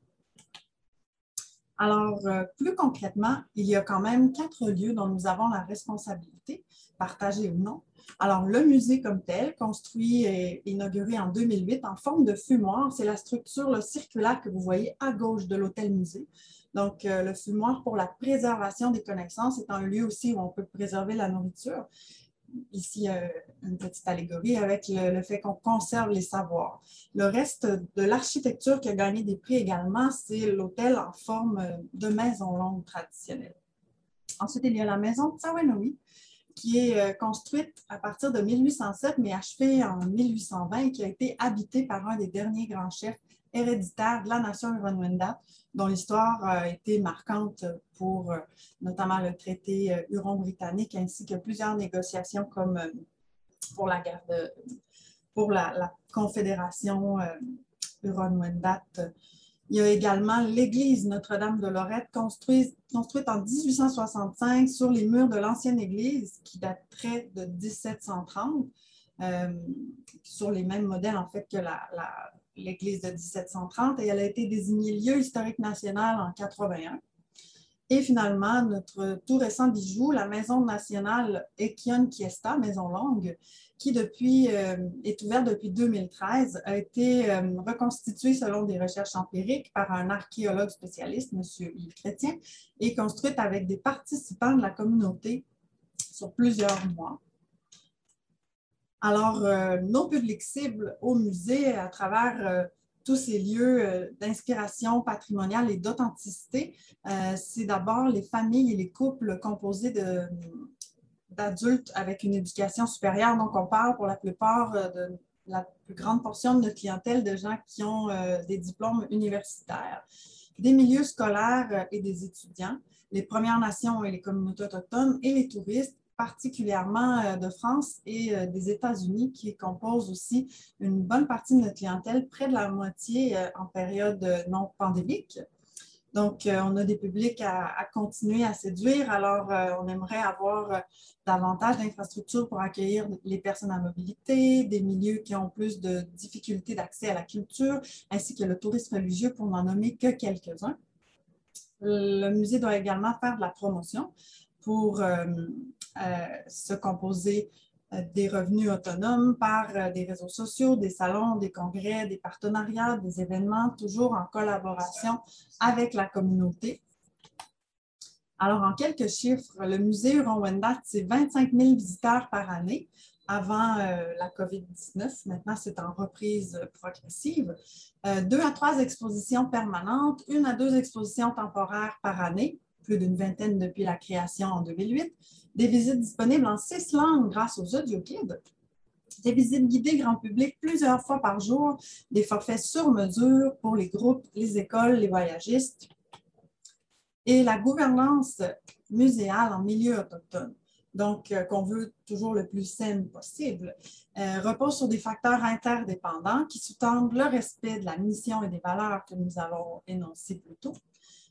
Alors, euh, plus concrètement, il y a quand même quatre lieux dont nous avons la responsabilité, partagée ou non. Alors, le musée comme tel, construit et inauguré en 2008 en forme de fumoir, c'est la structure circulaire que vous voyez à gauche de l'hôtel-musée. Donc, euh, le fumoir pour la préservation des connaissances est un lieu aussi où on peut préserver la nourriture. Ici, euh, une petite allégorie avec le, fait qu'on conserve les savoirs. Le reste de l'architecture qui a gagné des prix également, c'est l'hôtel en forme de maison longue traditionnelle. Ensuite, il y a la maison Tsawanoui, qui est euh, construite à partir de 1807, mais achevée en 1820, qui a été habitée par un des derniers grands chefs héréditaire de la nation Huron-Wendat, dont l'histoire a été marquante pour euh, notamment le traité euh, Huron-Britannique ainsi que plusieurs négociations comme euh, pour la guerre de, pour la, confédération Huron-Wendat. Il y a également l'église Notre-Dame de Lorette, construite, construite, en 1865 sur les murs de l'ancienne église qui daterait de 1730, sur les mêmes modèles en fait que la, l'église de 1730 et elle a été désignée lieu historique national en 81. Et finalement, notre tout récent bijou, la Maison nationale Ekion Kiesta, Maison Longue, qui depuis, euh, est ouverte depuis 2013, a été euh, reconstituée selon des recherches empiriques par un archéologue spécialiste, M. Yves Chrétien, et construite avec des participants de la communauté sur plusieurs mois. Alors, euh, nos publics cibles au musée, à travers tous ces lieux euh, d'inspiration patrimoniale et d'authenticité, euh, c'est d'abord les familles et les couples composés d'adultes avec une éducation supérieure. Donc, on parle pour la plupart euh, de la plus grande portion de notre clientèle de gens qui ont des diplômes universitaires, des milieux scolaires et des étudiants, les Premières Nations et les communautés autochtones et les touristes particulièrement euh, de France et euh, des États-Unis, qui composent aussi une bonne partie de notre clientèle, près de la moitié euh, en période non pandémique. Donc, on a des publics à, continuer à séduire. Alors, on aimerait avoir davantage d'infrastructures pour accueillir les personnes à mobilité, des milieux qui ont plus de difficultés d'accès à la culture, ainsi que le tourisme religieux, pour n'en nommer que quelques-uns. Le musée doit également faire de la promotion pour se composer euh, des revenus autonomes par euh, des réseaux sociaux, des salons, des congrès, des partenariats, des événements, toujours en collaboration avec la communauté. Alors, en quelques chiffres, le musée Huron-Wendat, c'est 25 000 visiteurs par année avant la COVID-19. Maintenant, c'est en reprise progressive. deux à trois expositions permanentes, une à deux expositions temporaires par année, plus d'une vingtaine depuis la création en 2008 des visites disponibles en six langues grâce aux AudioKids, des visites guidées grand public plusieurs fois par jour, des forfaits sur mesure pour les groupes, les écoles, les voyagistes, et la gouvernance muséale en milieu autochtone, donc euh, qu'on veut toujours le plus saine possible, euh, repose sur des facteurs interdépendants qui sous-tendent le respect de la mission et des valeurs que nous avons énoncées plus tôt,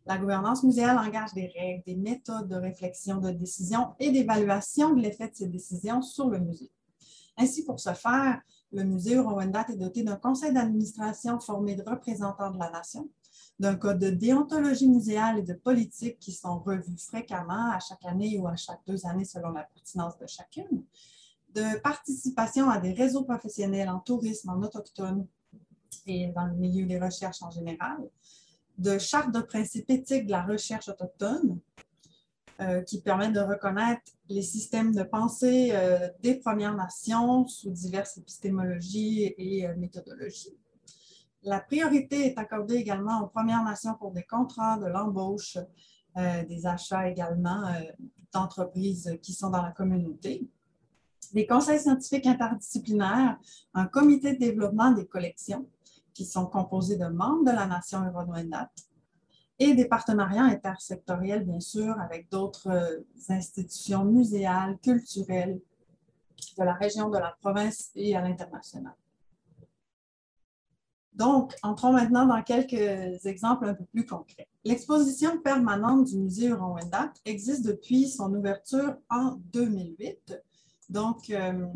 la gouvernance muséale engage des règles, des méthodes de réflexion, de décision et d'évaluation de l'effet de ces décisions sur le musée. Ainsi, pour ce faire, le musée Rowendat est doté d'un conseil d'administration formé de représentants de la nation, d'un code de déontologie muséale et de politique qui sont revus fréquemment à chaque année ou à chaque deux années selon la pertinence de chacune, de participation à des réseaux professionnels en tourisme, en autochtone et dans le milieu des recherches en général, de charte de principes éthiques de la recherche autochtone euh, qui permet de reconnaître les systèmes de pensée euh, des Premières Nations sous diverses épistémologies et euh, méthodologies. La priorité est accordée également aux Premières Nations pour des contrats, de l'embauche, des achats également d'entreprises qui sont dans la communauté. Des conseils scientifiques interdisciplinaires, un comité de développement des collections, qui sont composés de membres de la nation Huron-Wendat et des partenariats intersectoriels, bien sûr, avec d'autres euh, institutions muséales, culturelles de la région, de la province et à l'international. Donc, entrons maintenant dans quelques exemples un peu plus concrets. L'exposition permanente du musée Huron-Wendat existe depuis son ouverture en 2008. Donc, euh,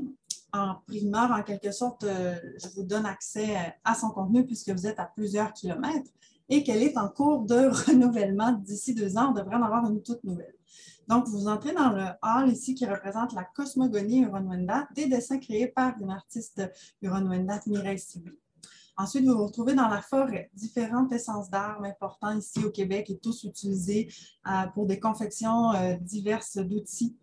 en primeur, en quelque sorte, euh, je vous donne accès à son contenu puisque vous êtes à plusieurs kilomètres et qu'elle est en cours de renouvellement. D'ici deux ans, on devrait en avoir une toute nouvelle. Donc, vous entrez dans le hall ici qui représente la cosmogonie Huron-Wendat, des dessins créés par une artiste Huron-Wendat, Mireille Sibi. Ensuite, vous vous retrouvez dans la forêt. Différentes essences d'armes importantes ici au Québec et tous utilisés euh, pour des confections euh, diverses d'outils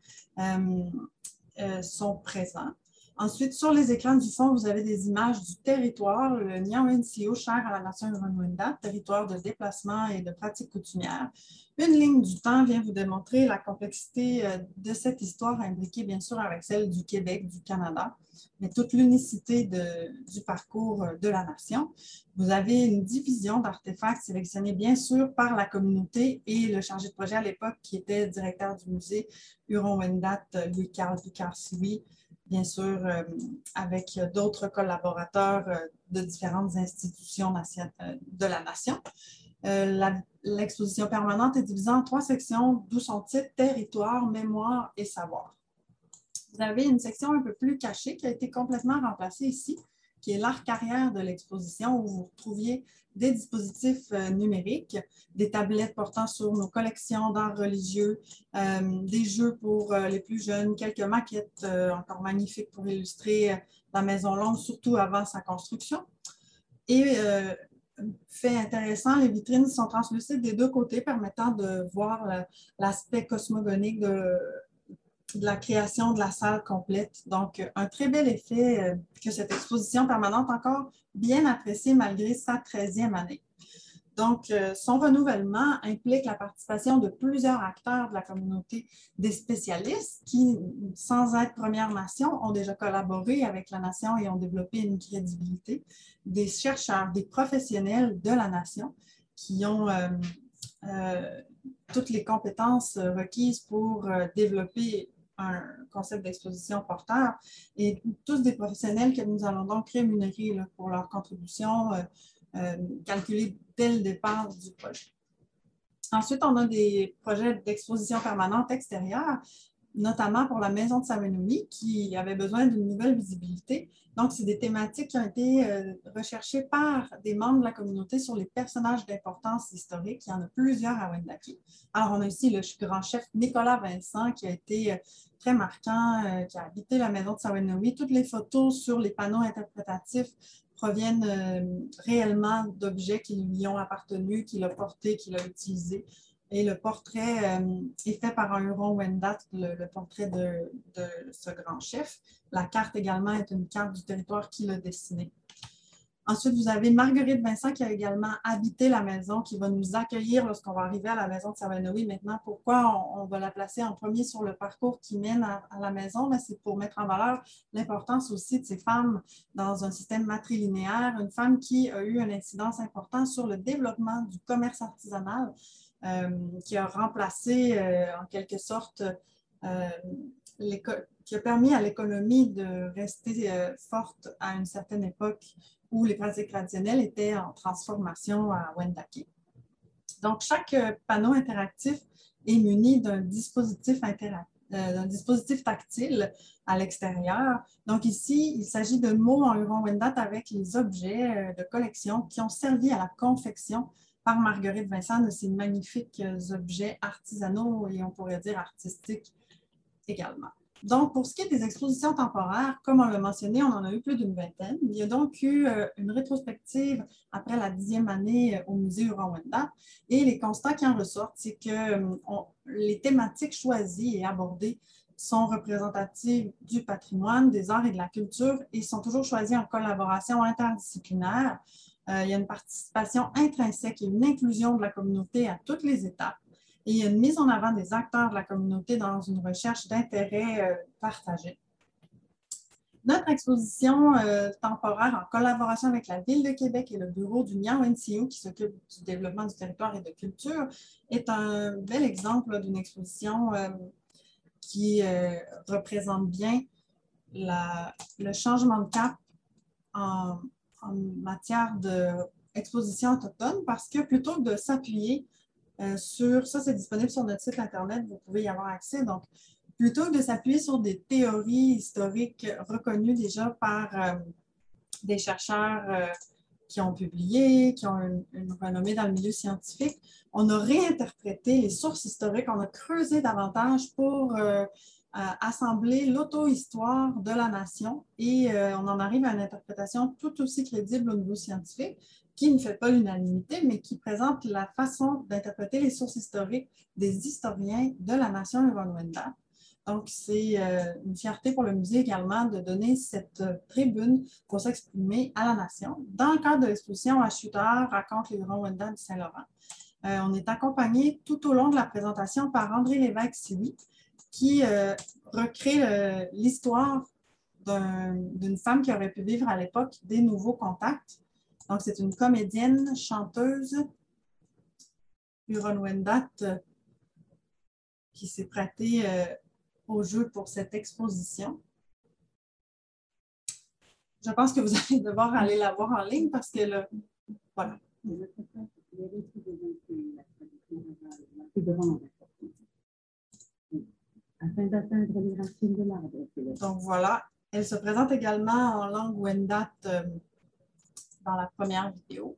sont présents. Ensuite, sur les écrans du fond, vous avez des images du territoire, le NCO, cher à la nation Huron-Wendat, territoire de déplacement et de pratique coutumière. Une ligne du temps vient vous démontrer la complexité euh, de cette histoire imbriquée, bien sûr, avec celle du Québec, du Canada, mais toute l'unicité du parcours euh, de la nation. Vous avez une division d'artefacts sélectionnés, bien sûr, par la communauté et le chargé de projet à l'époque, qui était directeur du musée Huron-Wendat, Louis-Carl Picard-Siwi, bien sûr, euh, avec d'autres collaborateurs euh, de différentes institutions euh, de la nation. L'exposition permanente est divisée en trois sections, d'où son titre Territoire, mémoire et savoir. Vous avez une section un peu plus cachée qui a été complètement remplacée ici, qui est l'arc arrière de l'exposition où vous retrouviez des dispositifs euh, numériques, des tablettes portant sur nos collections d'art religieux, euh, des jeux pour euh, les plus jeunes, quelques maquettes encore magnifiques pour illustrer la Maison Longue, surtout avant sa construction. Et fait intéressant, les vitrines sont translucides des deux côtés, permettant de voir l'aspect cosmogonique de, de la création de la salle complète. Donc, un très bel effet euh, que cette exposition permanente encore bien appréciée malgré sa 13e année. Donc, euh, son renouvellement implique la participation de plusieurs acteurs de la communauté des spécialistes qui, sans être Première Nation, ont déjà collaboré avec la Nation et ont développé une crédibilité, des chercheurs, des professionnels de la Nation qui ont euh, toutes les compétences requises pour développer un concept d'exposition porteur et tous des professionnels que nous allons donc rémunérer pour leur contribution euh, euh, calculée dès le départ du projet. Ensuite, on a des projets d'exposition permanente extérieure notamment pour la maison de Savenoumi qui avait besoin d'une nouvelle visibilité. Donc, c'est des thématiques qui ont été euh, recherchées par des membres de la communauté sur les personnages d'importance historique. Il y en a plusieurs à Wendake. Alors, on a ici le grand chef Nicolas Vincent qui a été euh, très marquant, euh, qui a habité la maison de Savenoumi. Toutes les photos sur les panneaux interprétatifs proviennent réellement d'objets qui lui ont appartenu, qu'il a portés, qu'il a utilisés. Et le portrait euh, est fait par un Huron Wendat, le, portrait de, ce grand chef. La carte également est une carte du territoire qu'il a dessiné. Ensuite, vous avez Marguerite Vincent qui a également habité la maison, qui va nous accueillir lorsqu'on va arriver à la maison de Savanoï. Maintenant, pourquoi on, va la placer en premier sur le parcours qui mène à, la maison? C'est pour mettre en valeur l'importance aussi de ces femmes dans un système matrilinéaire, une femme qui a eu une incidence importante sur le développement du commerce artisanal qui a remplacé euh, en quelque sorte, euh, qui a permis à l'économie de rester forte à une certaine époque où les pratiques traditionnelles étaient en transformation à Wendake. Donc, chaque panneau interactif est muni d'un dispositif d'un dispositif tactile à l'extérieur. Donc ici, il s'agit de mots en Huron-Wendat avec les objets de collection qui ont servi à la confection par Marguerite Vincent de ces magnifiques euh, objets artisanaux et on pourrait dire artistiques également. Donc, pour ce qui est des expositions temporaires, comme on l'a mentionné, on en a eu plus d'une vingtaine. Il y a donc eu euh, une rétrospective après la dixième année euh, au musée Huron-Wendat et les constats qui en ressortent, c'est que les thématiques choisies et abordées sont représentatives du patrimoine, des arts et de la culture et sont toujours choisies en collaboration interdisciplinaire euh, il y a une participation intrinsèque et une inclusion de la communauté à toutes les étapes. Et il y a une mise en avant des acteurs de la communauté dans une recherche d'intérêts euh, partagés. Notre exposition euh, temporaire en collaboration avec la Ville de Québec et le bureau du NCO qui s'occupe du développement du territoire et de culture est un bel exemple d'une exposition qui représente bien le changement de cap en, en matière d'exposition autochtone parce que plutôt que de s'appuyer euh, sur, ça c'est disponible sur notre site Internet, vous pouvez y avoir accès, donc plutôt que de s'appuyer sur des théories historiques reconnues déjà par euh, des chercheurs euh, qui ont publié, qui ont une, une, renommée dans le milieu scientifique, on a réinterprété les sources historiques, on a creusé davantage pour assembler l'auto-histoire de la nation et euh, on en arrive à une interprétation tout aussi crédible au niveau scientifique qui ne fait pas l'unanimité, mais qui présente la façon d'interpréter les sources historiques des historiens de la nation Huron-Wendat. Donc, c'est euh, une fierté pour le musée également de donner cette tribune pour s'exprimer à la nation. Dans le cadre de l'exposition à Shooter raconte les Huron-Wendat du Saint-Laurent, euh, on est accompagné tout au long de la présentation par André Lévesque-Siwi, qui euh, recrée l'histoire d'une femme qui aurait pu vivre à l'époque des nouveaux contacts. Donc, c'est une comédienne, chanteuse, Huron Wendat, qui s'est prêtée euh, au jeu pour cette exposition. Je pense que vous allez devoir aller la voir en ligne parce que, là, voilà. Donc voilà, Elle se présente également en langue Wendat dans la première vidéo.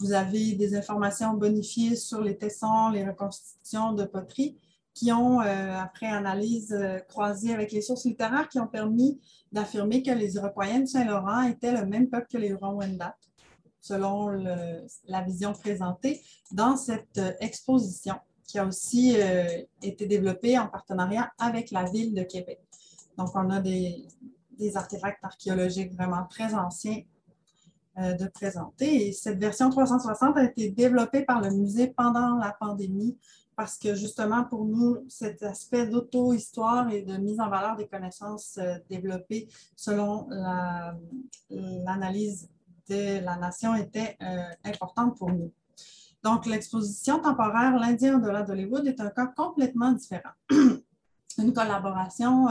Vous avez des informations bonifiées sur les tessons, les reconstitutions de poterie qui ont, euh, après analyse euh, croisée avec les sources littéraires, qui ont permis d'affirmer que les Iroquois de Saint-Laurent étaient le même peuple que les Hurons-Wendat, selon la vision présentée dans cette euh, exposition, qui a aussi été développée en partenariat avec la ville de Québec. Donc, on a des, des artefacts archéologiques vraiment très anciens euh, de présenter. Et cette version 360 a été développée par le musée pendant la pandémie parce que justement pour nous, cet aspect d'auto-histoire et de mise en valeur des connaissances euh, développées selon l'analyse de la nation était euh, importante pour nous. Donc, l'exposition temporaire L'Indien au-delà d'Hollywood est un cas complètement différent. Une collaboration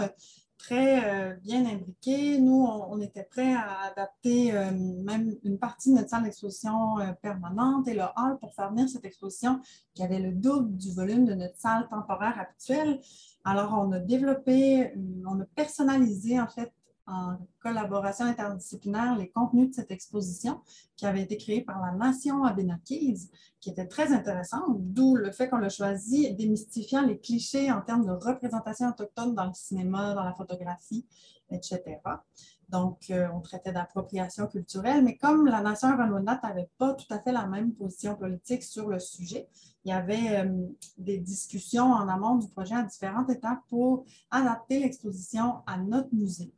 très euh, bien imbriqué. Nous, on, était prêts à adapter euh, même une partie de notre salle d'exposition euh, permanente et le hall pour faire venir cette exposition qui avait le double du volume de notre salle temporaire actuelle. Alors, on a développé, on a personnalisé en fait en collaboration interdisciplinaire les contenus de cette exposition qui avait été créée par la Nation Abénaquise, qui était très intéressante, d'où le fait qu'on l'a choisi, démystifiant les clichés en termes de représentation autochtone dans le cinéma, dans la photographie, etc. Donc, euh, on traitait d'appropriation culturelle, mais comme la nation Ranonat n'avait pas tout à fait la même position politique sur le sujet, il y avait euh, des discussions en amont du projet à différentes étapes pour adapter l'exposition à notre musée.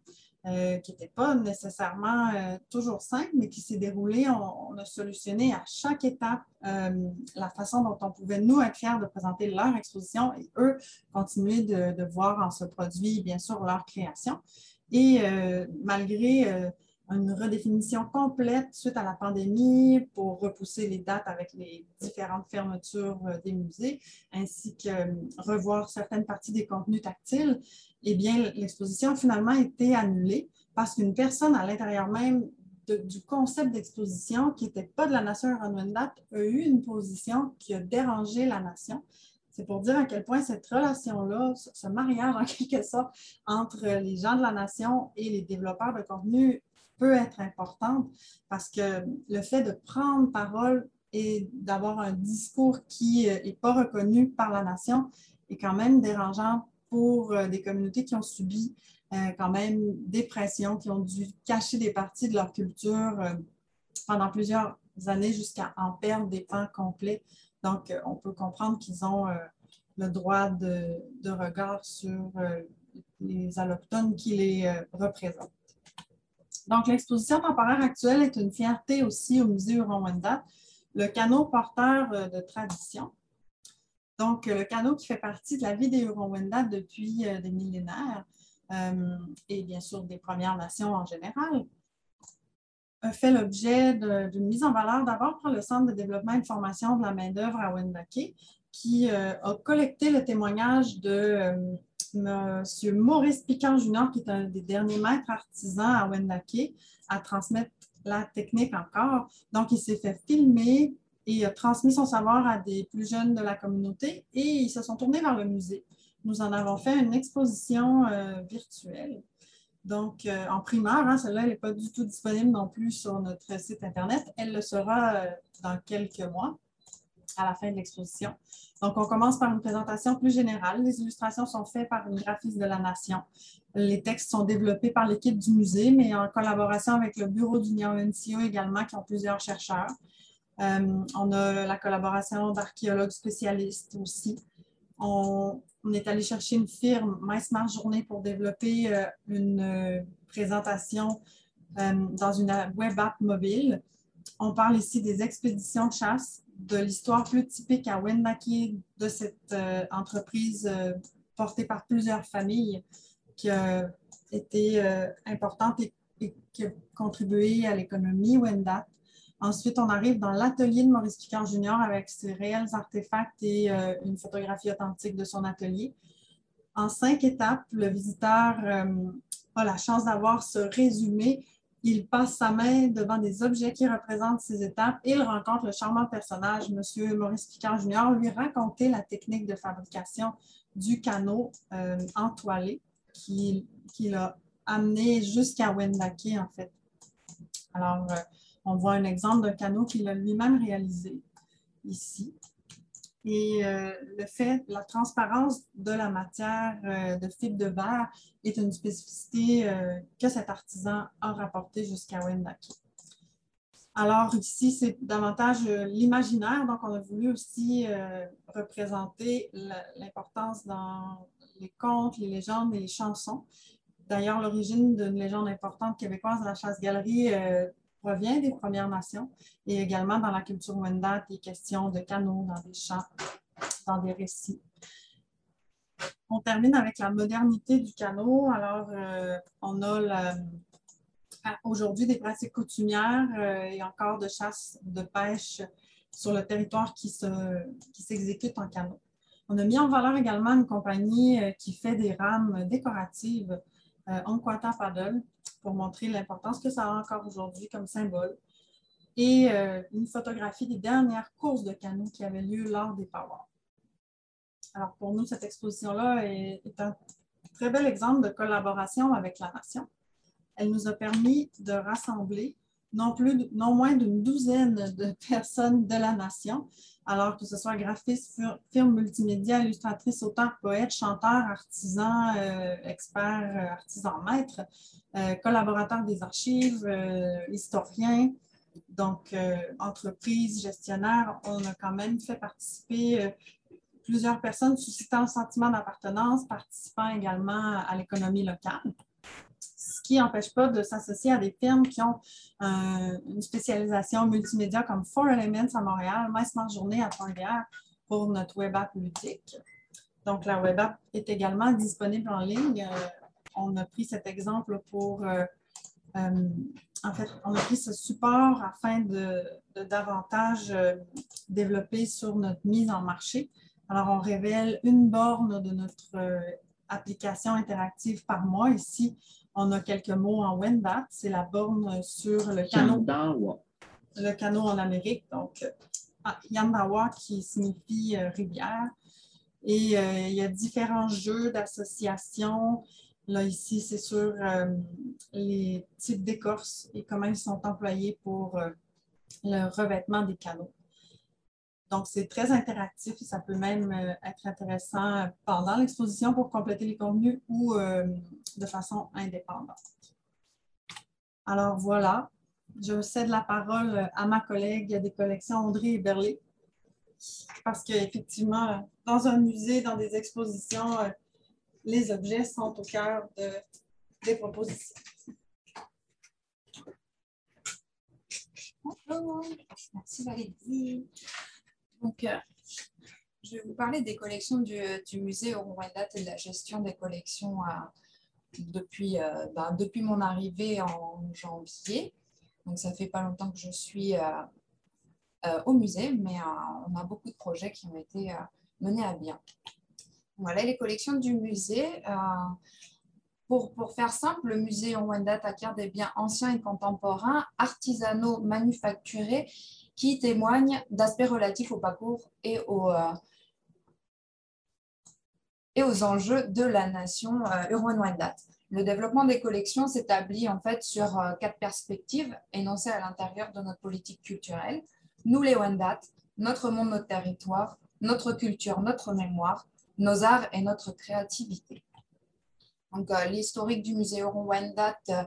Euh, qui n'était pas nécessairement euh, toujours simple, mais qui s'est déroulé. On, a solutionné à chaque étape euh, la façon dont on pouvait, nous, être fiers de présenter leur exposition et eux, continuer de voir en ce produit, bien sûr, leur création. Et malgré une redéfinition complète suite à la pandémie pour repousser les dates avec les différentes fermetures euh, des musées, ainsi que euh, revoir certaines parties des contenus tactiles, eh bien, l'exposition a finalement été annulée parce qu'une personne à l'intérieur même du concept d'exposition qui n'était pas de la nation Huron-Wendat a eu une position qui a dérangé la nation. C'est pour dire à quel point cette relation-là, ce mariage en quelque sorte entre les gens de la nation et les développeurs de contenu peut être importante parce que le fait de prendre parole et d'avoir un discours qui n'est euh, pas reconnu par la nation est quand même dérangeant pour euh, des communautés qui ont subi euh, quand même des pressions, qui ont dû cacher des parties de leur culture pendant plusieurs années jusqu'à en perdre des pans complets. Donc, on peut comprendre qu'ils ont le droit de, de regard sur les allochtones qui les représentent. Donc, l'exposition temporaire actuelle est une fierté aussi au Musée Huron-Wendat, le canot porteur euh, de tradition. Donc, le canot qui fait partie de la vie des Huron-Wendat depuis euh, des millénaires euh, et bien sûr des Premières Nations en général, fait l'objet d'une mise en valeur d'abord par le Centre de développement et de formation de la main-d'œuvre à Wendake, qui a collecté le témoignage de M. Maurice Piquant Junior, qui est un des derniers maîtres artisans à Wendake, à transmettre la technique encore. Donc, il s'est fait filmer et a transmis son savoir à des plus jeunes de la communauté et ils se sont tournés vers le musée. Nous en avons fait une exposition euh, virtuelle. Donc, euh, en primeur, hein, celle-là, elle n'est pas du tout disponible non plus sur notre site Internet. Elle le sera euh, dans quelques mois à la fin de l'exposition. Donc, on commence par une présentation plus générale. Les illustrations sont faites par une graphiste de la Nation. Les textes sont développés par l'équipe du musée, mais en collaboration avec le bureau du NCO également, qui ont plusieurs chercheurs. Euh, on a la collaboration d'archéologues spécialistes aussi. On, est allé chercher une firme, Maïs Journée, pour développer euh, une euh, présentation dans une web app mobile. On parle ici des expéditions de chasse, de l'histoire plus typique à Wendake de cette euh, entreprise euh, portée par plusieurs familles qui a été euh, importante et, qui a contribué à l'économie Wendat. Ensuite, on arrive dans l'atelier de Maurice Picard Junior avec ses réels artefacts et une photographie authentique de son atelier. En cinq étapes, le visiteur a la chance d'avoir ce résumé il passe sa main devant des objets qui représentent ces étapes et il rencontre le charmant personnage, M. Maurice Picard Jr., lui raconter la technique de fabrication du canot euh, entoilé qu'il a amené jusqu'à Wendake, en fait. Alors, on voit un exemple d'un canot qu'il a lui-même réalisé ici. Et euh, le fait, la transparence de la matière euh, de fibre de verre est une spécificité euh, que cet artisan a rapportée jusqu'à Wendake. Alors ici, c'est davantage l'imaginaire, donc on a voulu aussi représenter l'importance dans les contes, les légendes et les chansons. D'ailleurs, l'origine d'une légende importante québécoise, la chasse-galerie, provient des Premières Nations et également dans la culture Wendat, des questions de canaux dans des chants, dans des récits. On termine avec la modernité du canot. Alors, euh, on a aujourd'hui des pratiques coutumières euh, et encore de chasse, de pêche sur le territoire qui s'exécute qui en canot. On a mis en valeur également une compagnie euh, qui fait des rames décoratives, Onkwata Paddle, pour montrer l'importance que ça a encore aujourd'hui comme symbole. Et euh, une photographie des dernières courses de canot qui avaient lieu lors des Power. Alors pour nous, cette exposition-là est, un très bel exemple de collaboration avec la nation. Elle nous a permis de rassembler non, plus, non moins d'une douzaine de personnes de la nation alors que ce soit graphiste, firme multimédia, illustratrice, auteur, poète, chanteur, artisan, euh, expert, euh, artisan maître, euh, collaborateur des archives, historien, donc entreprise, gestionnaire, on a quand même fait participer plusieurs personnes suscitant un sentiment d'appartenance, participant également à l'économie locale qui n'empêche pas de s'associer à des firmes qui ont euh, une spécialisation multimédia comme Four Elements à Montréal, Smart Journée à Trois-Rivières pour notre web app ludique. Donc, la web app est également disponible en ligne. Euh, on a pris cet exemple pour, euh, en fait, on a pris ce support afin de davantage développer sur notre mise en marché. Alors, on révèle une borne de notre application interactive par mois. Ici, on a quelques mots en Wendat, c'est la borne sur le canot. Le canot en Amérique, donc ah, Yandawa qui signifie euh, rivière. Et euh, il y a différents jeux d'association. Là, ici, c'est sur euh, les types d'écorce et comment ils sont employés pour le revêtement des canaux. Donc, c'est très interactif et ça peut même euh, être intéressant pendant l'exposition pour compléter les contenus ou euh, de façon indépendante. Alors voilà, je cède la parole à ma collègue des collections André et Berlé parce qu'effectivement, dans un musée, dans des expositions, euh, les objets sont au cœur des propositions. Bonjour, merci Valérie. Donc, euh, je vais vous parler des collections du, musée au Rwanda et de la gestion des collections euh, depuis, euh, ben, depuis mon arrivée en janvier. Donc, ça fait pas longtemps que je suis au musée, mais on a beaucoup de projets qui ont été menés à bien. Voilà les collections du musée. Pour, pour, faire simple, le musée Rwanda acquiert des biens anciens et contemporains, artisanaux, manufacturés qui témoignent d'aspects relatifs au parcours et, au, euh, et aux enjeux de la nation euh, Le développement des collections s'établit en fait sur euh, quatre perspectives énoncées à l'intérieur de notre politique culturelle. Nous les Wendat, notre monde, notre territoire, notre culture, notre mémoire, nos arts et notre créativité. Donc, l'historique du musée Wendat euh,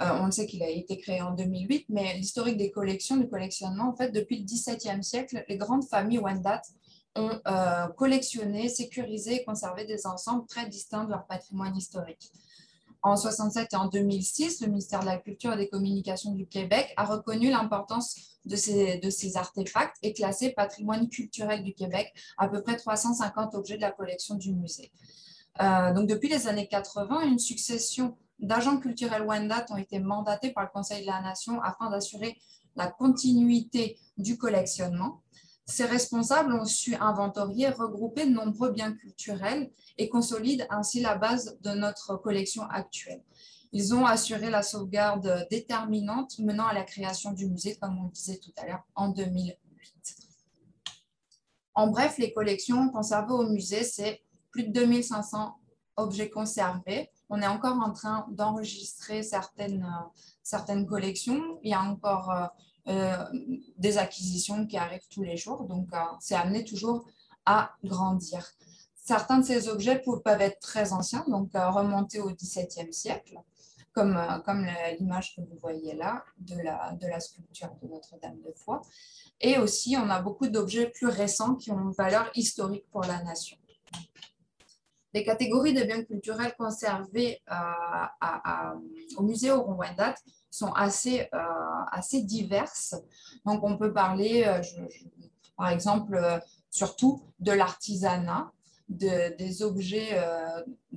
on sait qu'il a été créé en 2008, mais l'historique des collections, du collectionnement, en fait, depuis le XVIIe siècle, les grandes familles Wendat ont euh, collectionné, sécurisé et conservé des ensembles très distincts de leur patrimoine historique. En 67 et en 2006, le ministère de la Culture et des Communications du Québec a reconnu l'importance de ces, de ces artefacts et classé patrimoine culturel du Québec à peu près 350 objets de la collection du musée. Euh, donc depuis les années 80, une succession d'agents culturels Wendat ont été mandatés par le Conseil de la Nation afin d'assurer la continuité du collectionnement. Ces responsables ont su inventorier, regrouper de nombreux biens culturels et consolident ainsi la base de notre collection actuelle. Ils ont assuré la sauvegarde déterminante menant à la création du musée, comme on le disait tout à l'heure, en 2008. En bref, les collections conservées au musée, c'est plus de 2500 objets conservés, on est encore en train d'enregistrer certaines, certaines collections. Il y a encore des acquisitions qui arrivent tous les jours, donc c'est amené toujours à grandir. Certains de ces objets peuvent être très anciens, donc remonter au XVIIe siècle comme, euh, comme l'image que vous voyez là de la, de la sculpture de Notre-Dame de Foix. Et aussi, on a beaucoup d'objets plus récents qui ont une valeur historique pour la nation. Les catégories de biens culturels conservés euh, au musée Oron-Wendat sont assez, euh, assez diverses. Donc, on peut parler, par exemple, surtout de l'artisanat, de, des, objets,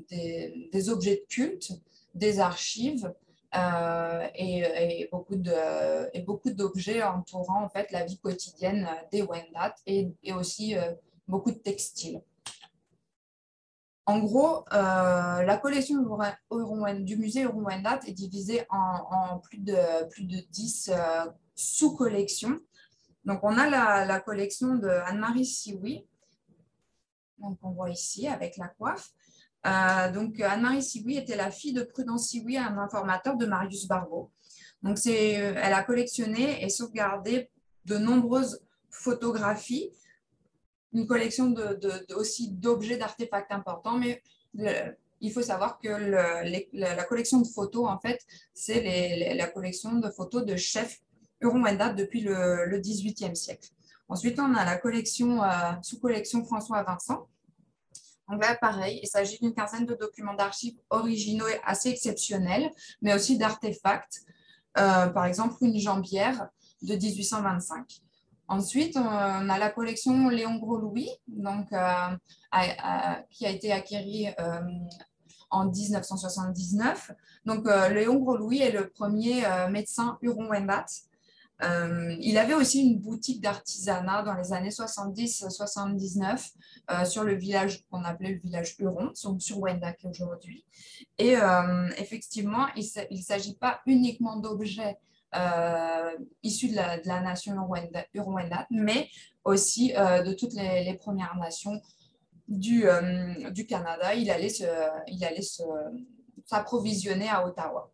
des, objets de culte, des archives euh, et, beaucoup de, et beaucoup d'objets entourant en fait la vie quotidienne des Wendat et, aussi euh, beaucoup de textiles. En gros, euh, la collection du musée Wendat est divisée en, plus, de, plus de 10 sous-collections. Donc, on a la, la collection de Anne-Marie Sioui, donc on voit ici avec la coiffe. Euh, donc, Anne-Marie Sioui était la fille de Prudence Sioui, un informateur de Marius Barbeau. Donc, euh, elle a collectionné et sauvegardé de nombreuses photographies, une collection aussi d'objets, d'artefacts importants, mais il faut savoir que la, collection de photos, en fait, c'est la collection de photos de chefs Huron-Wendat depuis le, XVIIIe siècle. Ensuite, on a la collection, euh, sous-collection François Vincent, donc là, pareil, il s'agit d'une quinzaine de documents d'archives originaux et assez exceptionnels, mais aussi d'artefacts. Euh, par exemple, une jambière de 1825. Ensuite, on a la collection Léon Gros-Louis, donc, euh, qui a été acquérie euh, en 1979. Donc, Léon Gros-Louis est le premier médecin huron-wendat euh, il avait aussi une boutique d'artisanat dans les années 70-79 euh, sur le village qu'on appelait le village Huron, sur Wendac aujourd'hui. Et euh, effectivement, il ne s'agit pas uniquement d'objets issus de la, nation Huron-Wendat, mais aussi de toutes les, Premières Nations du, du Canada. Il allait s'approvisionner à Ottawa.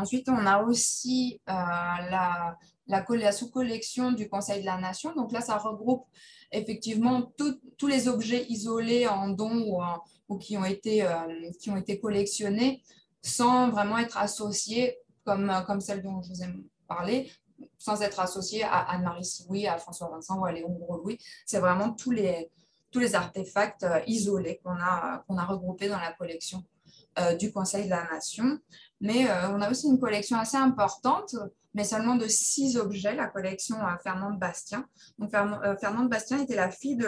Ensuite, on a aussi euh, la, la, sous-collection du Conseil de la Nation. Donc là, ça regroupe effectivement tous les objets isolés en dons ou, qui, ont été, euh, qui ont été collectionnés sans vraiment être associés, comme, comme celle dont je vous ai parlé, sans être associés à Anne-Marie Sioui, à François Vincent ou à Léon Gros-Louis. C'est vraiment tous les, tous les artefacts euh, isolés qu'on a, qu'on a regroupés dans la collection du Conseil de la Nation. Mais euh, on a aussi une collection assez importante, mais seulement de six objets, la collection euh, Fernande Bastien. Donc, euh, Fernande Bastien était la fille de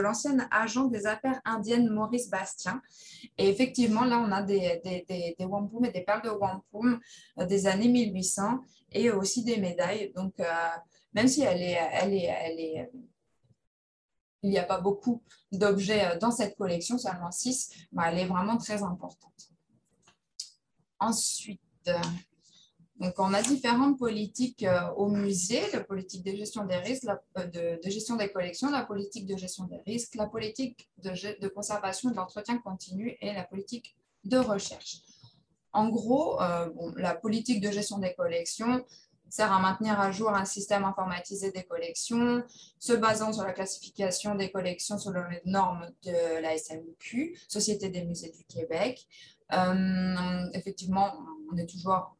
l'ancien agent des affaires indiennes Maurice Bastien. Et effectivement, là, on a des, des, des, wampum et des perles de wampum des années 1800 et aussi des médailles. Donc, même si elle est, elle est, elle est il n'y a pas beaucoup d'objets dans cette collection, seulement six, bah, elle est vraiment très importante. Ensuite, donc on a différentes politiques euh, au musée, la politique de gestion des risques, la, euh, de, gestion des collections, la politique de gestion des risques, la politique de, de conservation et de l'entretien continu et la politique de recherche. En gros, euh, la politique de gestion des collections sert à maintenir à jour un système informatisé des collections, se basant sur la classification des collections selon les normes de la SMQ, Société des musées du Québec, effectivement, on est toujours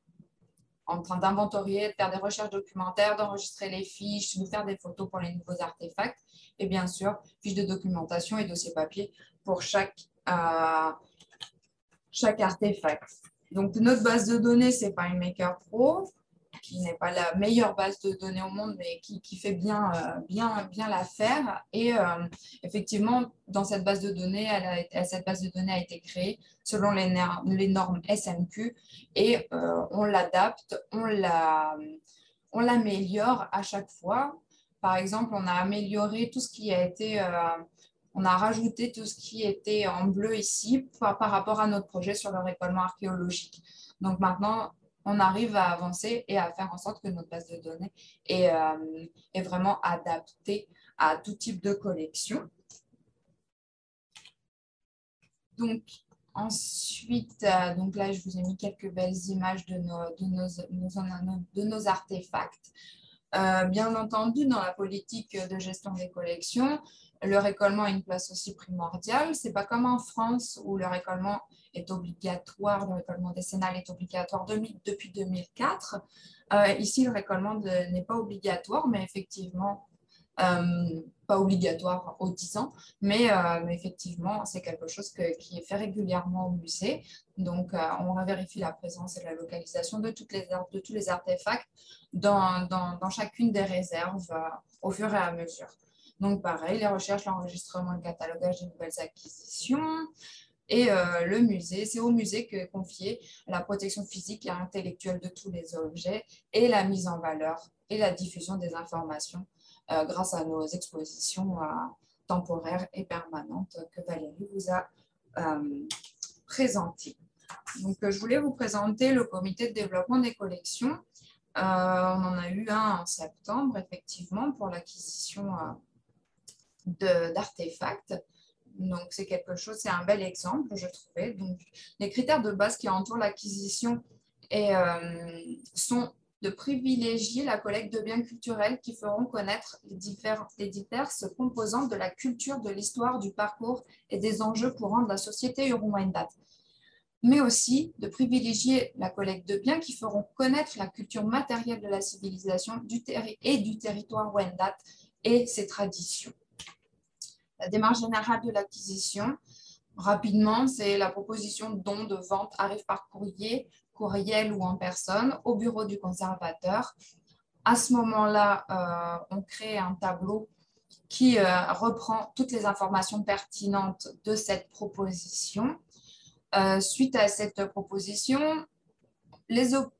en train d'inventorier, de faire des recherches documentaires, d'enregistrer les fiches, de faire des photos pour les nouveaux artefacts et bien sûr, fiches de documentation et dossiers papier pour chaque, euh, chaque artefact. Donc, notre base de données, c'est FileMaker Pro qui n'est pas la meilleure base de données au monde, mais qui, fait bien, euh, bien, bien l'affaire. Et euh, effectivement, dans cette base de données, elle a, cette base de données a été créée selon les, normes SMQ et euh, on l'adapte, on l'améliore à chaque fois. Par exemple, on a amélioré tout ce qui a été on a rajouté tout ce qui était en bleu ici par, par, rapport à notre projet sur le récollement archéologique. Donc maintenant, on arrive à avancer et à faire en sorte que notre base de données est, euh, vraiment adaptée à tout type de collection. Donc, ensuite, donc là, je vous ai mis quelques belles images de nos, artefacts. bien entendu, dans la politique de gestion des collections, le récollement a une place aussi primordiale. Ce n'est pas comme en France où le récollement est obligatoire, le récollement décennal est obligatoire depuis 2004. Euh, ici, le récollement n'est pas obligatoire, mais effectivement, euh, pas obligatoire aux 10 ans, mais, euh, mais effectivement, c'est quelque chose qui est fait régulièrement au musée. Donc, on vérifie la présence et la localisation de, toutes les, de tous les artefacts dans, dans, dans chacune des réserves au fur et à mesure. Donc, pareil, les recherches, l'enregistrement, le catalogage des nouvelles acquisitions. Et euh, le musée, c'est au musée que confier la protection physique et intellectuelle de tous les objets et la mise en valeur et la diffusion des informations euh, grâce à nos expositions euh, temporaires et permanentes que Valérie vous a présentées. Donc, je voulais vous présenter le comité de développement des collections. on en a eu un en septembre, effectivement, pour l'acquisition d'artefacts. Donc, c'est quelque chose, c'est un bel exemple, je trouvais. Donc, les critères de base qui entourent l'acquisition euh, sont de privilégier la collecte de biens culturels qui feront connaître les, diverses composantes de la culture, de l'histoire, du parcours et des enjeux courants de la société Uruwendat. Mais aussi de privilégier la collecte de biens qui feront connaître la culture matérielle de la civilisation et du territoire Wendat et ses traditions. La démarche générale de l'acquisition, rapidement, c'est la proposition de don de vente arrive par courrier, courriel ou en personne au bureau du conservateur. À ce moment-là, euh, on crée un tableau qui euh, reprend toutes les informations pertinentes de cette proposition. Euh, suite à cette proposition,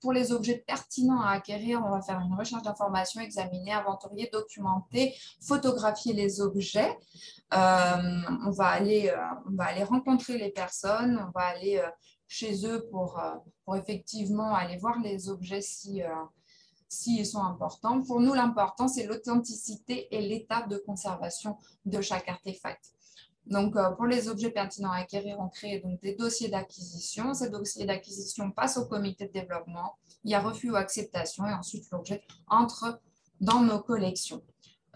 pour les objets pertinents à acquérir, on va faire une recherche d'informations, examiner, inventorier, documenter, photographier les objets. Euh, on, va aller, euh, on va aller rencontrer les personnes, on va aller euh, chez eux pour, pour effectivement aller voir les objets si, s'ils sont importants. Pour nous, l'important, c'est l'authenticité et l'état de conservation de chaque artefact. Donc, euh, pour les objets pertinents à acquérir, on crée donc des dossiers d'acquisition. Ces dossiers d'acquisition passent au comité de développement. Il y a refus ou acceptation et ensuite l'objet entre dans nos collections.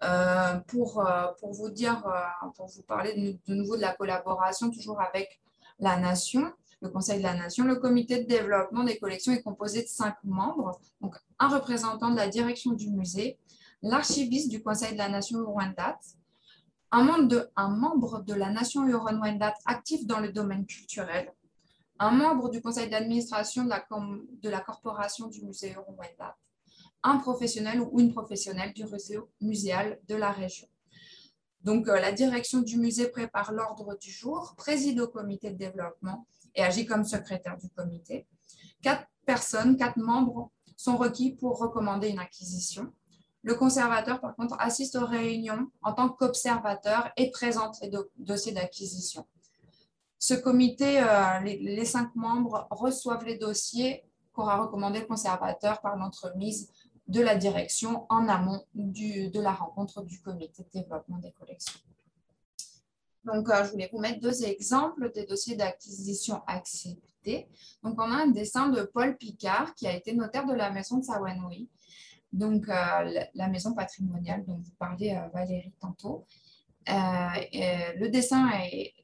Euh, pour, euh, pour, vous dire, pour vous parler de, nouveau de la collaboration, toujours avec la Nation, le Conseil de la Nation, le comité de développement des collections est composé de cinq membres, donc un représentant de la direction du musée, l'archiviste du Conseil de la Nation Rwanda, un membre de, la nation Huron-Wendat actif dans le domaine culturel, un membre du conseil d'administration de la, de la corporation du musée Huron-Wendat, un professionnel ou une professionnelle du réseau muséal de la région. Donc, euh, la direction du musée prépare l'ordre du jour, préside au comité de développement et agit comme secrétaire du comité. Quatre personnes, quatre membres sont requis pour recommander une acquisition. Le conservateur, par contre, assiste aux réunions en tant qu'observateur et présente les dossiers d'acquisition. Ce comité, euh, les, cinq membres reçoivent les dossiers qu'aura recommandé le conservateur par l'entremise de la direction en amont de la rencontre du comité de développement des collections. Donc, euh, je voulais vous mettre deux exemples des dossiers d'acquisition acceptés. Donc, on a un dessin de Paul Picard, qui a été notaire de la maison de Sawanoui, donc euh, la maison patrimoniale dont vous parlez, euh, Valérie, tantôt. Euh, le dessin est,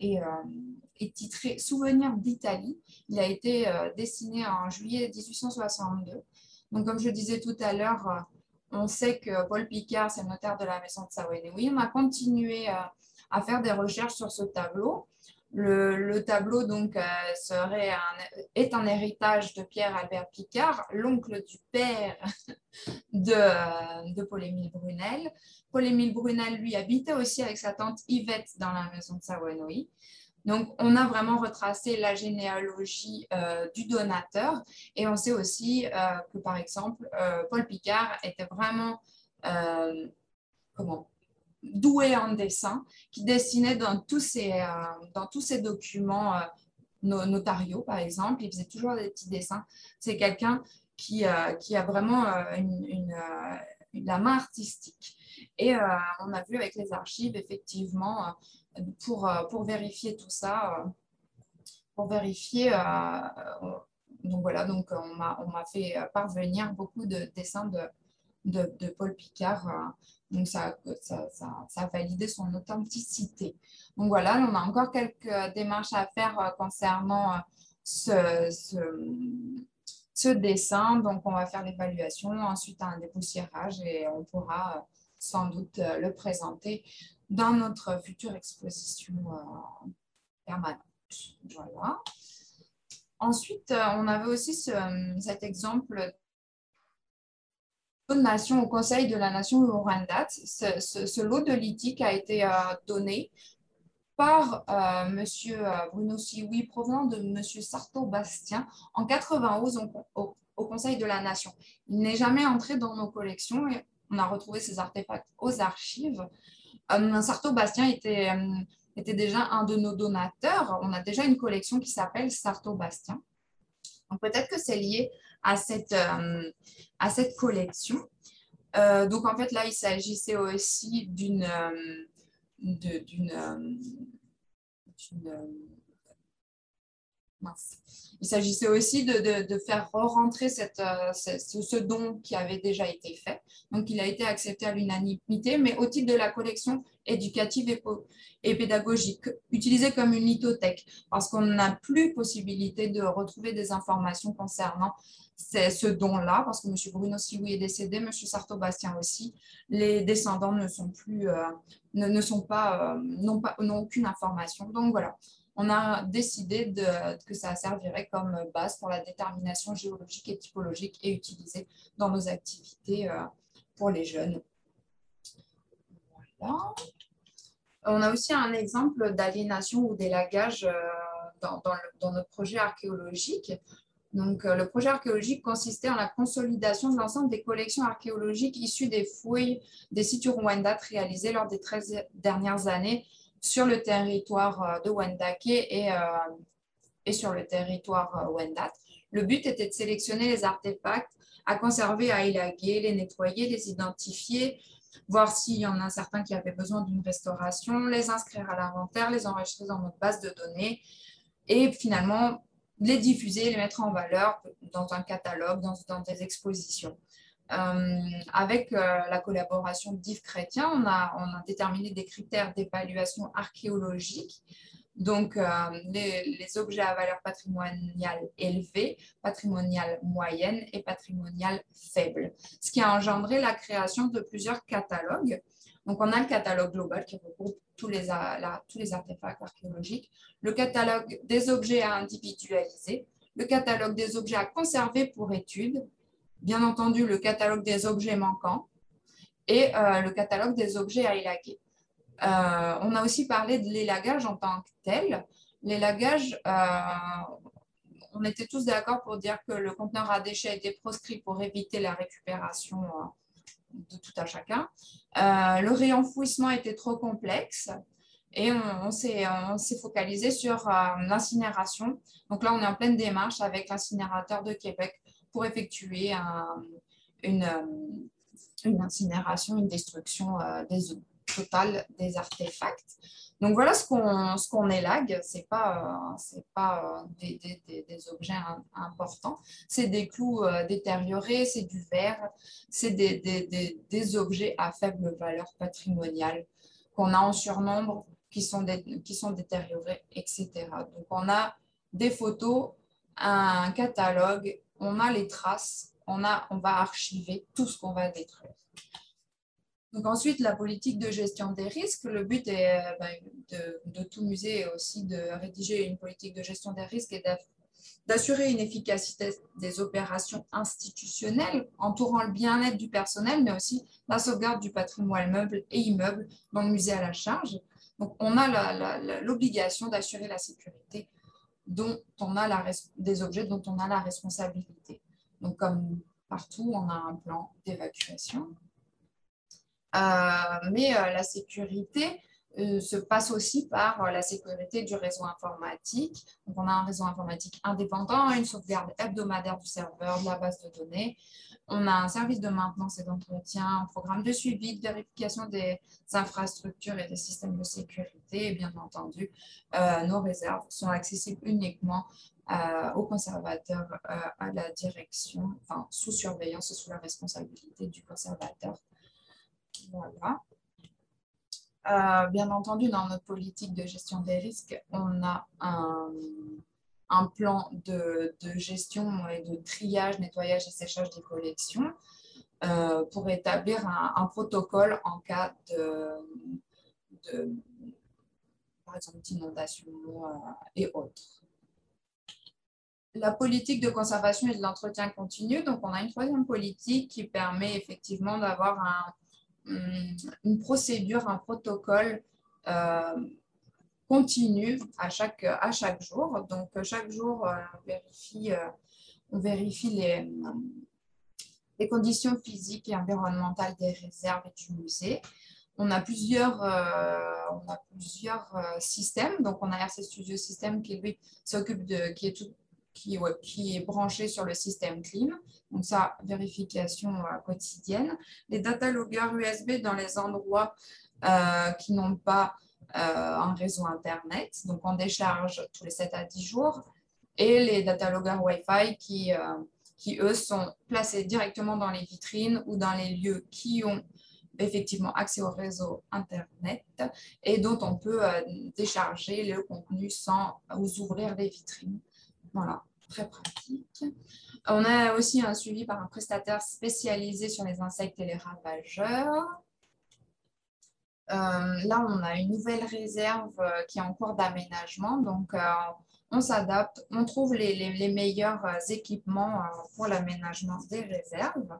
titré Souvenirs d'Italie. Il a été dessiné en juillet 1862. Donc, comme je disais tout à l'heure, on sait que Paul Picard, c'est le notaire de la maison de Savoie. Oui, on a continué à faire des recherches sur ce tableau. Le, tableau donc euh, serait est un héritage de Pierre-Albert Picard, l'oncle du père de, de Paul-Émile Brunel. Paul-Émile Brunel, lui, habitait aussi avec sa tante Yvette dans la maison de Savoie-Noï. Donc, on a vraiment retracé la généalogie euh, du donateur et on sait aussi euh, que, par exemple, Paul Picard était vraiment, comment, doué en dessin, qui dessinait dans tous ces, euh, dans tous ces documents euh, notariaux, par exemple. Il faisait toujours des petits dessins. C'est quelqu'un qui, euh, qui, a vraiment une, la main artistique. Et on a vu avec les archives, effectivement, pour, pour vérifier tout ça, pour vérifier. donc voilà, donc on m'a fait parvenir beaucoup de dessins de, de, Paul Picard. Donc ça, ça, ça, a validé son authenticité. Donc voilà, on a encore quelques démarches à faire concernant ce, dessin. Donc, on va faire l'évaluation, ensuite un dépoussiérage et on pourra sans doute le présenter dans notre future exposition euh, permanente. Voilà. Ensuite, on avait aussi cet exemple nation au Conseil de la Nation au Rwanda. Ce, ce, lot de lithique a été euh, donné par euh, M. Euh, Bruno Sioui provenant de M. Sarto Bastien en 91 au, Conseil de la Nation. Il n'est jamais entré dans nos collections et on a retrouvé ces artefacts aux archives. Euh, Sarto Bastien était, était déjà un de nos donateurs. On a déjà une collection qui s'appelle Sarto Bastien. Peut-être que c'est lié à cette, à cette collection. donc en fait là, il s'agissait aussi d'une euh, il s'agissait aussi de, faire re-rentrer euh, ce, don qui avait déjà été fait. Donc, il a été accepté à l'unanimité, mais au titre de la collection éducative et, et pédagogique, utilisée comme une lithothèque, parce qu'on n'a plus possibilité de retrouver des informations concernant ce don-là, parce que M. Bruno Sioui est décédé, M. Sarto-Bastien aussi. Les descendants ne sont plus, euh, ne, sont pas, n'ont pas, n'ont aucune information. Donc, voilà on a décidé que ça servirait comme base pour la détermination géologique et typologique et utilisée dans nos activités euh, pour les jeunes. On a aussi un exemple d'aliénation ou d'élagage euh, dans, dans, notre projet archéologique. Donc, euh, le projet archéologique consistait en la consolidation de l'ensemble des collections archéologiques issues des fouilles des sites Wendat réalisées lors des 13 dernières années sur le territoire euh, de Wendake et, euh, et sur le territoire Wendat. Le but était de sélectionner les artefacts à conserver, à élaguer, les nettoyer, les identifier, voir s'il y en a certains qui avaient besoin d'une restauration, les inscrire à l'inventaire, les enregistrer dans notre base de données et finalement les diffuser, les mettre en valeur dans un catalogue, dans, des expositions. Euh, avec euh, la collaboration d'Yves Chrétien, on a, on a déterminé des critères d'évaluation archéologique donc, euh, les, objets à valeur patrimoniale élevée, patrimoniale moyenne et patrimoniale faible, ce qui a engendré la création de plusieurs catalogues. Donc, on a le catalogue global qui regroupe tous les, artefacts archéologiques, le catalogue des objets à individualiser, le catalogue des objets à conserver pour étude, bien entendu le catalogue des objets manquants et euh, le catalogue des objets à élaguer. Euh, on a aussi parlé de l'élagage en tant que tel. L'élagage, euh, on était tous d'accord pour dire que le conteneur à déchets était proscrit pour éviter la récupération de tout à chacun. le réenfouissement était trop complexe et on, on s'est focalisé sur l'incinération. Donc là, on est en pleine démarche avec l'incinérateur de Québec pour effectuer une, une, incinération, une destruction euh, des, totale des artefacts. Donc voilà ce qu'on élague, ce n'est pas, c'est pas euh, des, objets importants, c'est des clous euh, détériorés, c'est du verre, c'est des, objets à faible valeur patrimoniale qu'on a en surnombre, qui sont, détériorés, etc. Donc on a des photos, un catalogue on a les traces, on va archiver tout ce qu'on va détruire. Donc ensuite, la politique de gestion des risques. Le but est, ben, de, tout musée aussi de rédiger une politique de gestion des risques et d'assurer une efficacité des opérations institutionnelles entourant le bien-être du personnel, mais aussi la sauvegarde du patrimoine meuble et immeuble dont le musée a la charge. Donc, on a l'obligation d'assurer la sécurité dont on a des objets dont on a la responsabilité. Donc, comme partout, on a un plan d'évacuation. Euh, mais euh, la sécurité, se passe aussi par la sécurité du réseau informatique. Donc, on a un réseau informatique indépendant, une sauvegarde hebdomadaire du serveur, de la base de données, on a un service de maintenance et d'entretien, un programme de suivi, de vérification des infrastructures et des systèmes de sécurité. Et bien entendu, euh, nos réserves sont accessibles uniquement euh, aux conservateurs euh, à la direction, enfin sous surveillance et sous la responsabilité du conservateur. Voilà. bien entendu, dans notre politique de gestion des risques, on a un, un plan de, gestion et de triage, nettoyage et séchage des collections euh, pour établir un, protocole en cas de, par exemple, d'inondation euh, et autres. La politique de conservation et de l'entretien continu, donc on a une troisième politique qui permet effectivement d'avoir un, une procédure, un protocole euh, continue à chaque, à chaque jour. Donc, chaque jour, euh, on vérifie, euh, on vérifie les, les conditions physiques et environnementales des réserves et du musée. On a plusieurs, on a plusieurs systèmes. Donc, on a RC Studio System qui, lui, s'occupe de, qui est tout, qui, est branché sur le système CLIM. Donc, ça, vérification quotidienne. Les data loggers USB dans les endroits qui n'ont pas euh, un réseau Internet. Donc, on décharge tous les 7 à 10 jours. Et les data loggers Wi-Fi qui, euh, qui, eux, sont placés directement dans les vitrines ou dans les lieux qui ont effectivement accès au réseau Internet et dont on peut euh, décharger le contenu sans ouvrir les vitrines. Voilà, très pratique. On a aussi un suivi par un prestataire spécialisé sur les insectes et les ravageurs. Euh, là, on a une nouvelle réserve euh, qui est en cours d'aménagement. Donc, euh, on s'adapte, on trouve les, meilleurs équipements pour l'aménagement des réserves.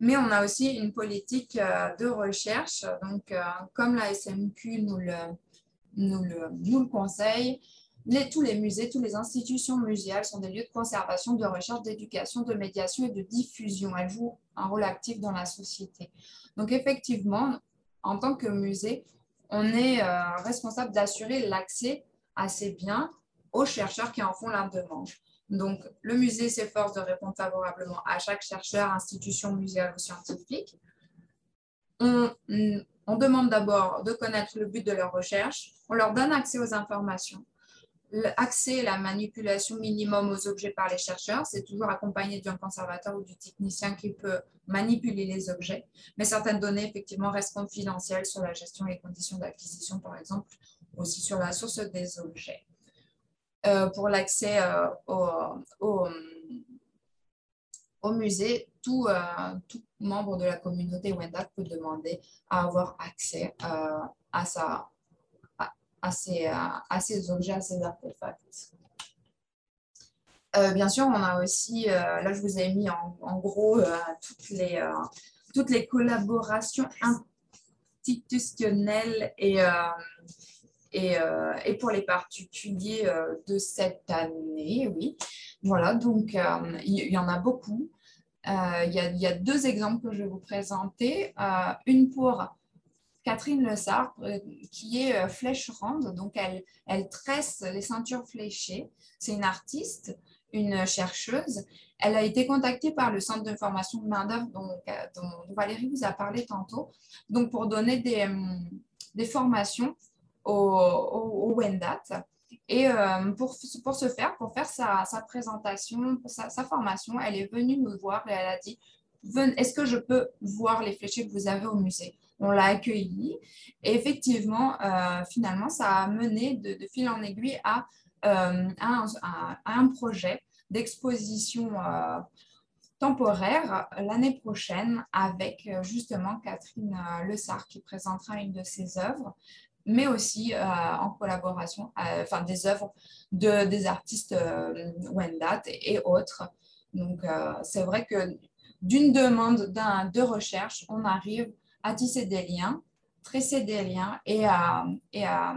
Mais on a aussi une politique de recherche. Donc, comme la SMQ nous le, nous le, nous le conseille, tous les musées, toutes les institutions muséales sont des lieux de conservation, de recherche, d'éducation, de médiation et de diffusion. Elles jouent un rôle actif dans la société. Donc effectivement, en tant que musée, on est euh, responsable d'assurer l'accès à ces biens aux chercheurs qui en font la demande. Donc, le musée s'efforce de répondre favorablement à chaque chercheur, institution muséale ou scientifique. On, on demande d'abord de connaître le but de leur recherche. On leur donne accès aux informations l'accès la manipulation minimum aux objets par les chercheurs, c'est toujours accompagné d'un conservateur ou du technicien qui peut manipuler les objets. Mais certaines données, effectivement, restent confidentielles sur la gestion et les conditions d'acquisition, par exemple, aussi sur la source des objets. Euh, pour l'accès euh, au, au, musée, tout, euh, tout, membre de la communauté Wendat peut demander à avoir accès à sa à ces, objets, à ces artefacts. Euh, bien sûr, on a aussi, euh, là je vous ai mis en, gros euh, toutes, les, toutes les collaborations institutionnelles et, et, et, pour les particuliers de cette année, oui. Voilà, donc il y, en a beaucoup. Il y, y, a deux exemples que je vais vous présenter. une pour Catherine Le euh, qui est euh, flècherande, donc elle, tresse les ceintures fléchées. C'est une artiste, une chercheuse. Elle a été contactée par le Centre de formation de main-d'œuvre dont, Valérie vous a parlé tantôt, donc pour donner des, des formations au, Wendat. Et euh, pour, pour ce faire, pour faire sa, présentation, sa, sa, formation, elle est venue me voir et elle a dit Est-ce que je peux voir les fléchés que vous avez au musée? On l'a accueilli. Et effectivement, euh, finalement, ça a mené de, fil en aiguille à, euh, un, projet d'exposition euh, temporaire l'année prochaine avec justement Catherine Lessard qui présentera une de ses œuvres mais aussi en collaboration, enfin des œuvres de, des artistes Wendat et, autres. Donc, c'est vrai que d'une demande de recherche, on arrive à tisser des liens, tresser des liens et à, et à,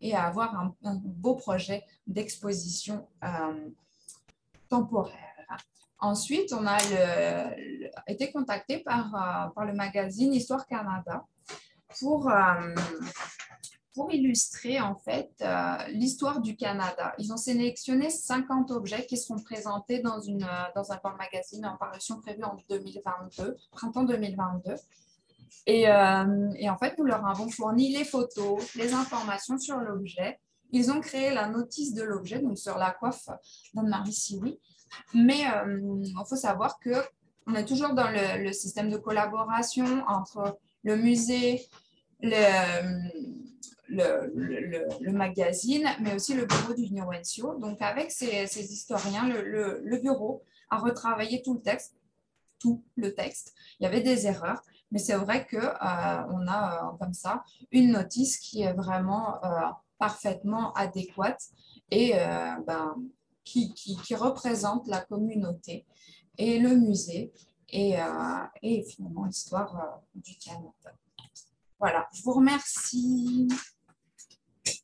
et à avoir un, beau projet d'exposition euh, temporaire. Ensuite, on a été contacté par, euh, par le magazine Histoire Canada pour, pour illustrer en fait l'histoire du Canada. Ils ont sélectionné 50 objets qui seront présentés dans, une, dans un magazine en parution prévue en 2022, printemps 2022. Et, et, en fait, nous leur avons fourni les photos, les informations sur l'objet. Ils ont créé la notice de l'objet, donc sur la coiffe d'Anne-Marie Sioui. Mais il faut savoir que on est toujours dans le, système de collaboration entre le musée, le, magazine, mais aussi le bureau du Wencio. Donc, avec ces, historiens, le, bureau a retravaillé tout le texte, tout le texte. Il y avait des erreurs, mais c'est vrai qu'on euh, a euh, comme ça une notice qui est vraiment euh, parfaitement adéquate et ben, qui, qui, représente la communauté et le musée et, et finalement l'histoire du Canada. Voilà, je vous remercie.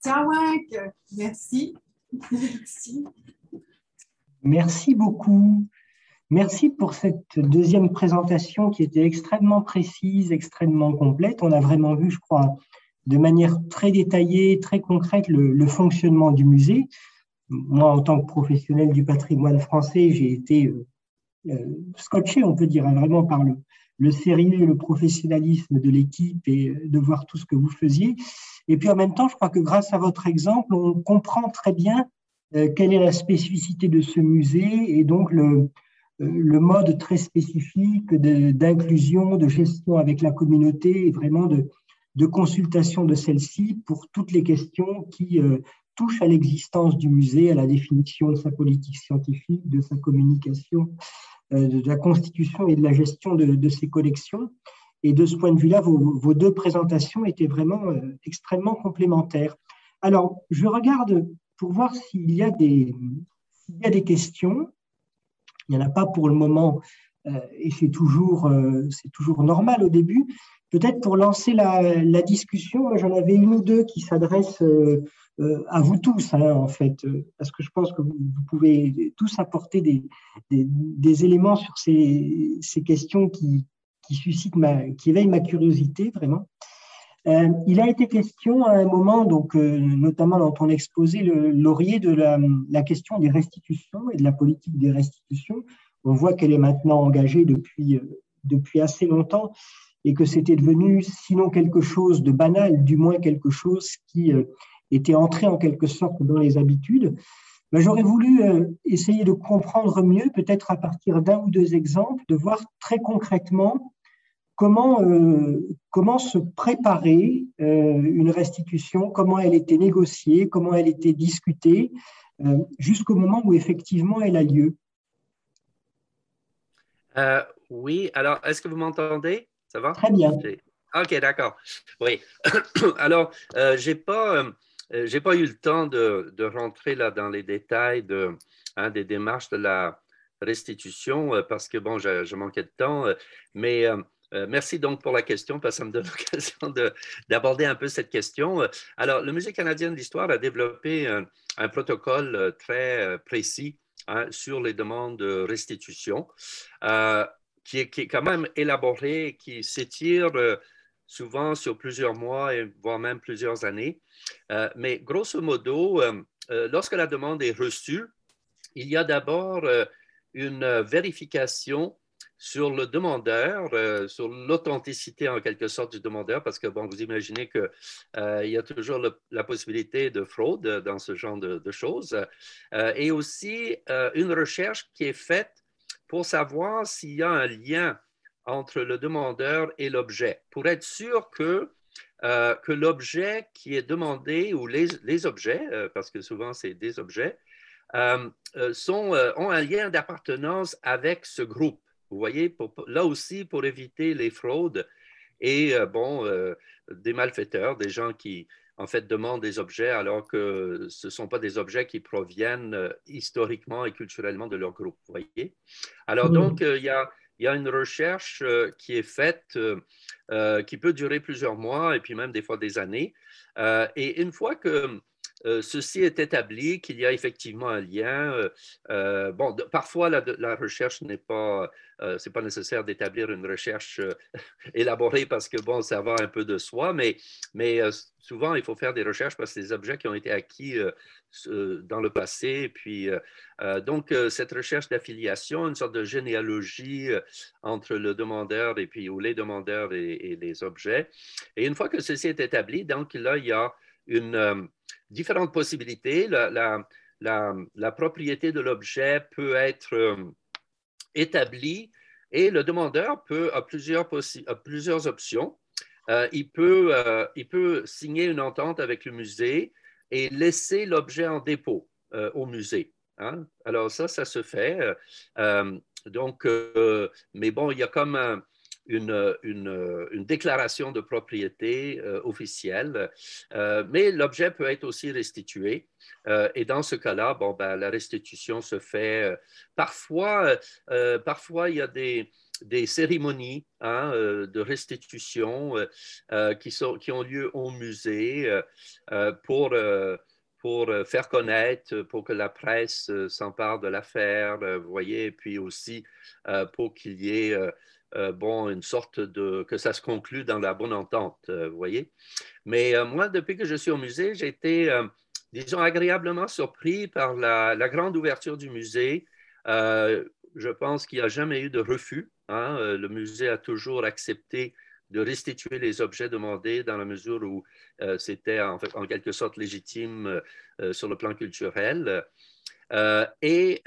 Tawak, merci. merci. Merci beaucoup. Merci pour cette deuxième présentation qui était extrêmement précise, extrêmement complète. On a vraiment vu, je crois, de manière très détaillée, très concrète, le, fonctionnement du musée. Moi, en tant que professionnel du patrimoine français, j'ai été euh, euh, scotché, on peut dire, vraiment par le, le sérieux et le professionnalisme de l'équipe et euh, de voir tout ce que vous faisiez. Et puis en même temps, je crois que grâce à votre exemple, on comprend très bien euh, quelle est la spécificité de ce musée et donc le, le mode très spécifique d'inclusion, de, gestion avec la communauté et vraiment de, consultation de celle-ci pour toutes les questions qui touchent à l'existence du musée, à la définition de sa politique scientifique, de sa communication, euh, de la constitution et de la gestion de, ces collections. Et de ce point de vue-là, vos, deux présentations étaient vraiment euh, extrêmement complémentaires. Alors, je regarde pour voir s'il y, y a des questions. Il n'y en a pas pour le moment, euh, et c'est toujours, c'est toujours normal au début. Peut-être pour lancer la, discussion, j'en avais une ou deux qui s'adressent euh, à vous tous, hein, en fait, euh, parce que je pense que vous, pouvez tous apporter des, des, éléments sur ces, ces questions qui, qui, suscitent ma, qui éveillent ma curiosité, vraiment. Euh, il a été question à un moment, donc, notamment dans ton exposé, le laurier de la, question des restitutions et de la politique des restitutions. On voit qu'elle est maintenant engagée depuis, depuis assez longtemps et que c'était devenu, sinon quelque chose de banal, du moins quelque chose qui était entré en quelque sorte dans les habitudes. Ben, j'aurais voulu euh, essayer de comprendre mieux, peut-être à partir d'un ou deux exemples, de voir très concrètement comment, euh, comment se préparer euh, une restitution, comment elle était négociée, comment elle était discutée, jusqu'au moment où effectivement elle a lieu? oui, alors est-ce que vous m'entendez? Ça va? Très bien. OK, d'accord. Oui. Alors, je n'ai pas euh, je pas eu le temps de, rentrer là dans les détails de, hein, des démarches de la restitution euh, parce que, bon, je, manquais de temps. Euh, merci donc pour la question parce que ça me donne l'occasion d'aborder un peu cette question. Alors, le Musée canadien de l'histoire a développé un, protocole très précis hein, sur les demandes de restitution qui est, quand même élaboré, qui s'étire souvent sur plusieurs mois voire même plusieurs années. Euh, mais grosso modo, euh, euh, lorsque la demande est reçue, il y a d'abord une vérification sur le demandeur, sur l'authenticité en quelque sorte du demandeur, parce que bon, vous imaginez qu'il il y a toujours la possibilité de fraude dans ce genre de, choses, et aussi une recherche qui est faite pour savoir s'il y a un lien entre le demandeur et l'objet, pour être sûr que euh, que l'objet qui est demandé ou les, objets, euh, parce que souvent c'est des objets, euh, sont, ont un lien d'appartenance avec ce groupe. Vous voyez, là aussi pour éviter les fraudes et bon, des malfaiteurs, des gens qui en fait demandent des objets alors que ce ne sont pas des objets qui proviennent historiquement et culturellement de leur groupe. Vous voyez. Alors donc il y a il y a une recherche qui est faite euh, qui peut durer plusieurs mois et puis même des fois des années. Euh, et une fois que euh, ceci est établi, qu'il y a effectivement un lien. Euh, euh, bon, parfois, la, recherche n'est pas, pas nécessaire d'établir une recherche élaborée parce que, bon, ça va un peu de soi, mais, mais souvent, il faut faire des recherches parce que des objets qui ont été acquis dans le passé. Puis, donc, cette recherche d'affiliation, une sorte de généalogie entre le demandeur et puis, ou les demandeurs et les objets. Et une fois que ceci est établi, donc là, il y a une différentes possibilités. La, propriété de l'objet peut être euh, établie et le demandeur peut, a, plusieurs, plusieurs options. Euh, il, peut, euh, il peut signer une entente avec le musée et laisser l'objet en dépôt au musée. Hein. Alors ça, ça se fait. donc, mais bon, il y a comme un, une, une, déclaration de propriété euh, officielle, euh, mais l'objet peut être aussi restitué. Euh, et dans ce cas-là, bon, ben, la restitution se fait parfois, parfois il y a des, des cérémonies hein, de restitution qui, sont, qui ont lieu au musée pour pour faire connaître, pour que la presse s'empare de l'affaire, vous voyez, et puis aussi pour qu'il y ait euh, bon, une sorte de que ça se conclut dans la bonne entente, euh, vous voyez. Mais euh, moi, depuis que je suis au musée, j'ai été, disons, agréablement surpris par la, grande ouverture du musée. je pense qu'il n'y a jamais eu de refus. Hein. Le musée a toujours accepté de restituer les objets demandés dans la mesure où c'était en, en, quelque sorte légitime sur le plan culturel. et,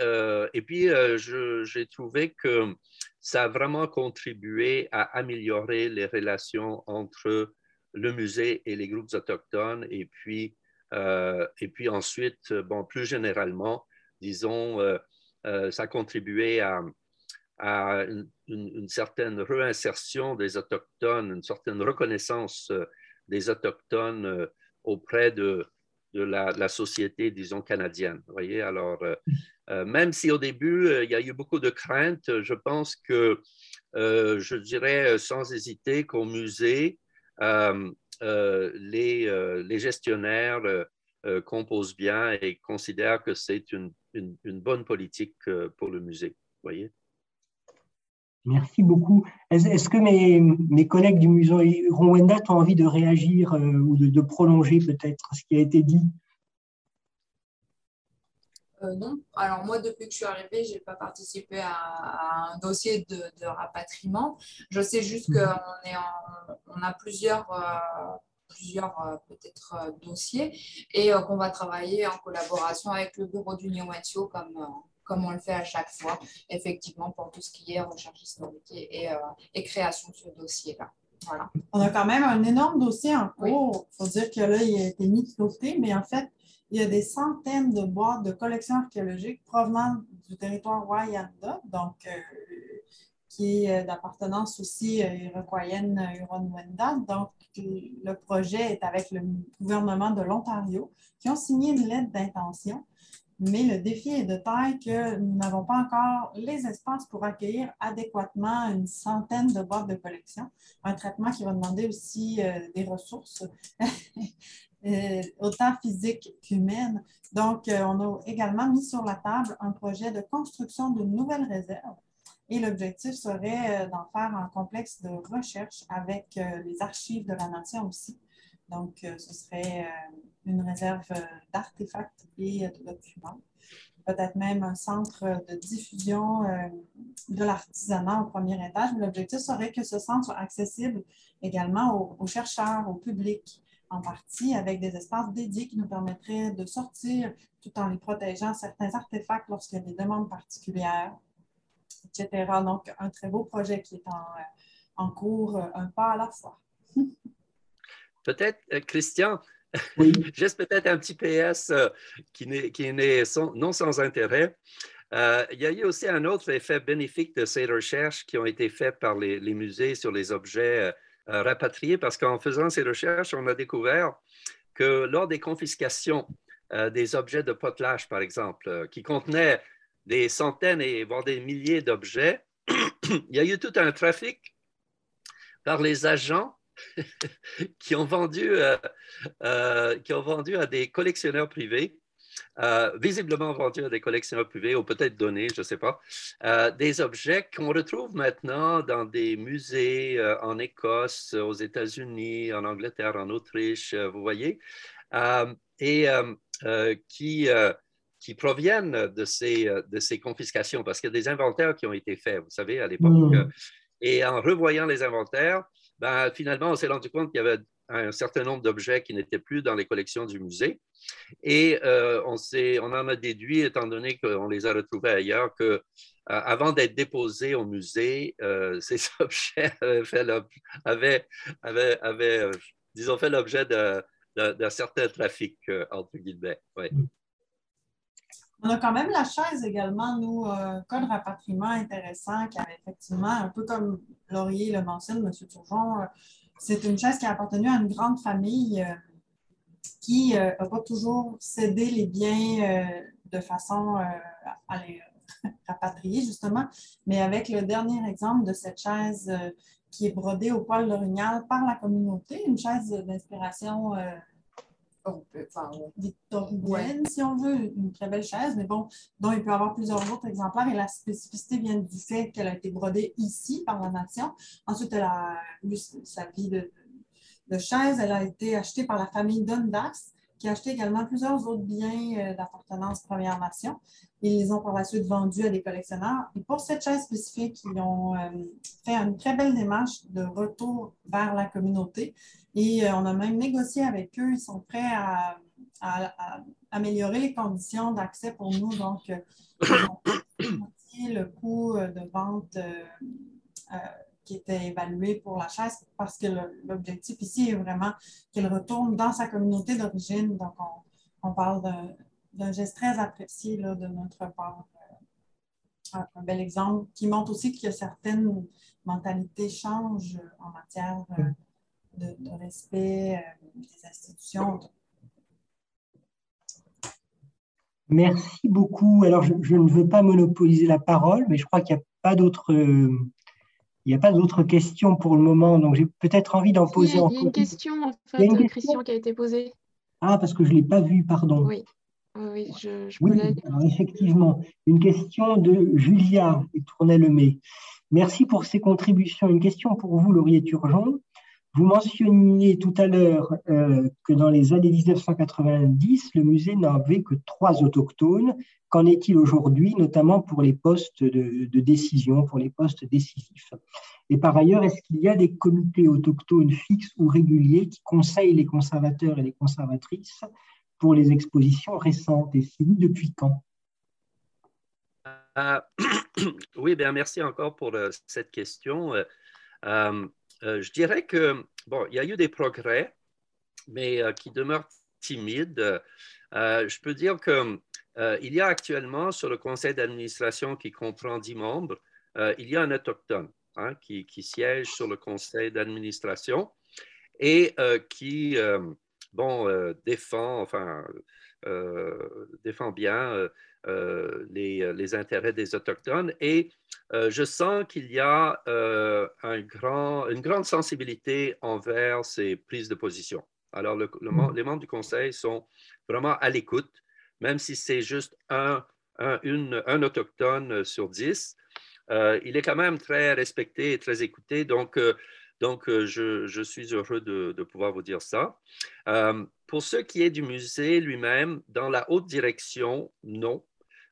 et, puis, j'ai trouvé que ça a vraiment contribué à améliorer les relations entre le musée et les groupes autochtones. Et puis, euh, et puis ensuite, bon, plus généralement, disons, euh, euh, ça a contribué à, à une, certaine réinsertion des Autochtones, une certaine reconnaissance des Autochtones auprès de, de la, société, disons, canadienne. Voyez, alors, même si au début, euh, il y a eu beaucoup de craintes, je pense que, je dirais sans hésiter qu'au musée, les, gestionnaires composent bien et considèrent que c'est une, bonne politique pour le musée. Voyez? Merci beaucoup. Est-ce que mes, collègues du musée Rwanda ont envie de réagir euh, ou de, prolonger peut-être ce qui a été dit? Euh, non. Alors moi, depuis que je suis arrivée, je n'ai pas participé à, un dossier de, rapatriement. Je sais juste mhm. qu'on on a plusieurs, euh, plusieurs peut-être dossiers et qu'on va travailler en collaboration avec le bureau du Mathieu comme comme on le fait à chaque fois, effectivement, pour tout ce qui est recherche historique et, euh, création de ce dossier-là. Voilà. On a quand même un énorme dossier en cours. Il faut dire que là, il a été mis de côté, mais en fait, il y a des centaines de boîtes de collections archéologiques provenant du territoire Wayanda, donc euh, qui est d'appartenance aussi euh, iroquoienne Huron-Wendat. Donc, le projet est avec le gouvernement de l'Ontario qui ont signé une lettre d'intention mais le défi est de taille que nous n'avons pas encore les espaces pour accueillir adéquatement une centaine de boîtes de collection. Un traitement qui va demander aussi euh, des ressources, euh, autant physiques qu'humaines. Donc, euh, on a également mis sur la table un projet de construction d'une nouvelle réserve. Et l'objectif serait d'en faire un complexe de recherche avec les archives de la nation aussi donc, euh, ce serait euh, une réserve euh, d'artefacts et de documents. Peut-être même un centre de diffusion de l'artisanat au premier étage. L'objectif serait que ce centre soit accessible également aux, chercheurs, au public en partie, avec des espaces dédiés qui nous permettraient de sortir tout en les protégeant certains artefacts lorsqu'il y a des demandes particulières, etc. Donc, un très beau projet qui est en, en cours, un pas à la fois. Peut-être, euh, Christian, juste peut-être un petit PS euh, qui n'est non sans intérêt. Euh, il y a eu aussi un autre effet bénéfique de ces recherches qui ont été faites par les, musées sur les objets rapatriés, parce qu'en faisant ces recherches, on a découvert que lors des confiscations des objets de potelage, par exemple, qui contenaient des centaines et voire des milliers d'objets, il y a eu tout un trafic par les agents qui, ont vendu, qui ont vendu à des collectionneurs privés visiblement vendus à des collectionneurs privés ou peut-être donnés, je ne sais pas, des objets qu'on retrouve maintenant dans des musées en Écosse, aux États-Unis, en Angleterre, en Autriche, vous voyez, et qui qui proviennent de ces, euh, de ces confiscations, parce qu'il y a des inventaires qui ont été faits, vous savez, à l'époque. Mm. Et en revoyant les inventaires, ben, finalement, on s'est rendu compte qu'il y avait un certain nombre d'objets qui n'étaient plus dans les collections du musée. Et euh, on, on en a déduit, étant donné qu'on les a retrouvés ailleurs, que euh, avant d'être déposés au musée, ces objets avaient, avaient, avaient, disons, fait l'objet d'un certain trafic, entre guillemets. Ouais. On a quand même la chaise également, nous, euh, code rapatriement intéressant, qui avait effectivement, un peu comme Laurier le mentionne, M. Turgeon, euh, c'est une chaise qui a appartenu à une grande famille euh, qui n'a pas toujours cédé les biens de façon à les rapatrier, justement, mais avec le dernier exemple de cette chaise qui est brodée au poil d'orignal par la communauté, une chaise d'inspiration victorienne, si on veut, une très belle chaise, mais bon, dont il peut y avoir plusieurs autres exemplaires. Et la spécificité vient du fait qu'elle a été brodée ici par la nation. Ensuite, elle a eu sa vie de, de chaise. Elle a été achetée par la famille Dundas, qui a acheté également plusieurs autres biens euh, d'appartenance Première Nation. Ils les ont par la suite vendus à des collectionneurs. Et pour cette chaise spécifique, ils ont euh, fait une très belle démarche de retour vers la communauté. Et euh, on a même négocié avec eux. Ils sont prêts à, améliorer les conditions d'accès pour nous. Donc, le coût de vente qui était évalué pour la chaise parce que l'objectif ici est vraiment qu'elle retourne dans sa communauté d'origine. Donc, on, parle d'un geste très apprécié de notre part. Euh, un, bel exemple qui montre aussi que certaines mentalités changent en matière euh, de, respect euh, des institutions. Merci beaucoup. Alors, je, je, ne veux pas monopoliser la parole, mais je crois qu'il n'y a pas d'autres il n'y a pas d'autres questions pour le moment, donc j'ai peut-être envie d'en poser encore. Il y a une question, en fait, Christian, qui a été posée. Ah, parce que je ne l'ai pas vue, pardon. Oui, oui, je, je oui, alors effectivement, une question de Julia et Tournay-Lemay. Merci pour ces contributions. Une question pour vous, Laurier Turgeon. Vous mentionniez tout à l'heure euh, que dans les années 1990, le musée n'avait que trois autochtones. Qu'en est-il aujourd'hui, notamment pour les postes de, décision, pour les postes décisifs? Et par ailleurs, est-ce qu'il y a des comités autochtones fixes ou réguliers qui conseillent les conservateurs et les conservatrices pour les expositions récentes? Et si oui, depuis quand? Euh, Oui, bien, merci encore pour euh, cette question. Je dirais que, bon, il y a eu des progrès, mais euh, qui demeurent timides. Euh, je peux dire qu'il il y a actuellement sur le conseil d'administration qui comprend 10 membres, il y a un autochtone hein, qui, siège sur le conseil d'administration et qui, bon, défend, enfin, défend bien euh, les, les, intérêts des Autochtones. Et euh, je sens qu'il y a euh, un grand, une grande sensibilité envers ces prises de position. Alors, le, mm. les membres du Conseil sont vraiment à l'écoute, même si c'est juste un, un, une, un, Autochtone sur dix. il est quand même très respecté et très écouté. Donc, donc je, je, suis heureux de, de, pouvoir vous dire ça. pour ce qui est du musée lui-même, dans la haute direction, non.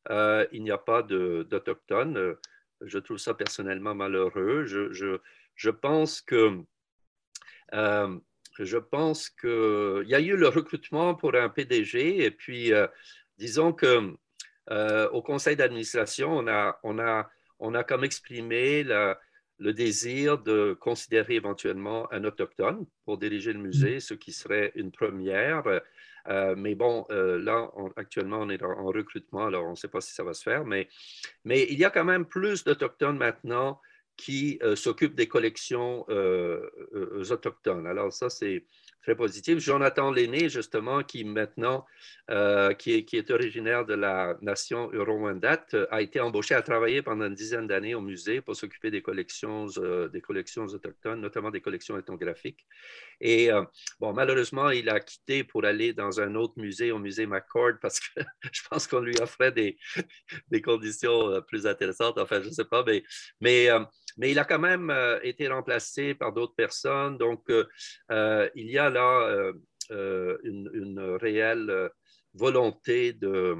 Euh, il n'y a pas d'Autochtones. Euh, je trouve ça personnellement malheureux. Je, je, pense que euh, je pense qu'il y a eu le recrutement pour un PDG et puis disons que au conseil d'administration, on a, on, a, on a comme exprimé le désir de considérer éventuellement un autochtone pour diriger le musée, ce qui serait une première. Euh, mais bon, euh, là, actuellement, on est en, recrutement, alors on ne sait pas si ça va se faire, mais, il y a quand même plus d'Autochtones maintenant qui euh, s'occupent des collections autochtones. Alors ça, c'est très positive. Jonathan Lenné, justement, qui maintenant, qui, est, est, originaire de la nation Euro-Wendat, a été embauché à travailler pendant une dizaine d'années au musée pour s'occuper des collections, des collections autochtones, notamment des collections ethnographiques. Et euh, bon, malheureusement, il a quitté pour aller dans un autre musée, au musée McCord, parce que je pense qu'on lui offrait des, conditions plus intéressantes. Enfin, je ne sais pas, mais, mais mais il a quand même euh, été remplacé par d'autres personnes. Donc, euh, euh, il y a là une, réelle volonté de,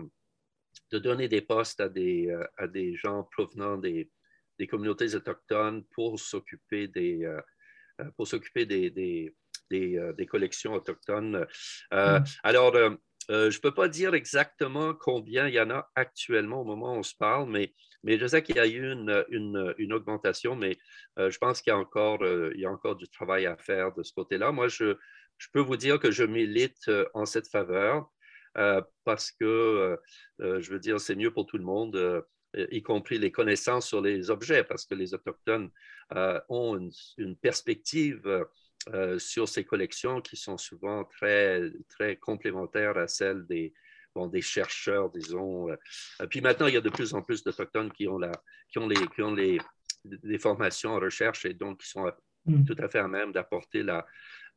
de, donner des postes à des, à des gens provenant des, des communautés autochtones pour s'occuper des, pour s'occuper des, des, collections autochtones. Mm. Alors, je ne peux pas dire exactement combien il y en a actuellement au moment où on se parle, mais mais je sais qu'il y a eu une, augmentation, mais euh, je pense qu'il y, a encore, euh, il y a encore du travail à faire de ce côté-là. Moi, je, je, peux vous dire que je milite euh, en cette faveur parce que, je veux dire, c'est mieux pour tout le monde, y compris les connaissances sur les objets, parce que les Autochtones ont une, une perspective. Sur ces collections qui sont souvent très, très complémentaires à celles des, des chercheurs, disons. Euh, puis maintenant, il y a de plus en plus d'Autochtones qui ont, la, qui ont, les, qui ont les, formations en recherche et donc qui sont mm. tout à fait à même d'apporter la,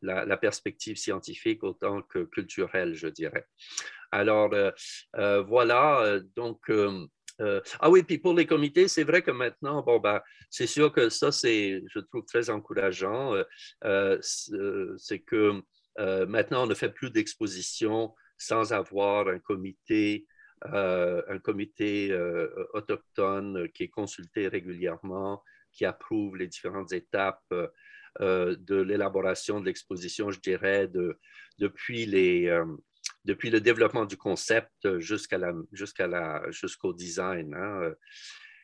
la, perspective scientifique autant que culturelle, je dirais. Alors, euh, euh, voilà, donc... ah oui, puis pour les comités, c'est vrai que maintenant, bon, ben, c'est sûr que ça, c'est, je trouve très encourageant. c'est que maintenant, on ne fait plus d'expositions sans avoir un comité, euh, un comité euh, autochtone qui est consulté régulièrement, qui approuve les différentes étapes euh, de l'élaboration de l'exposition, je dirais, de, depuis, les, depuis le développement du concept jusqu'à la, jusqu'à la, jusqu'au design. Hein.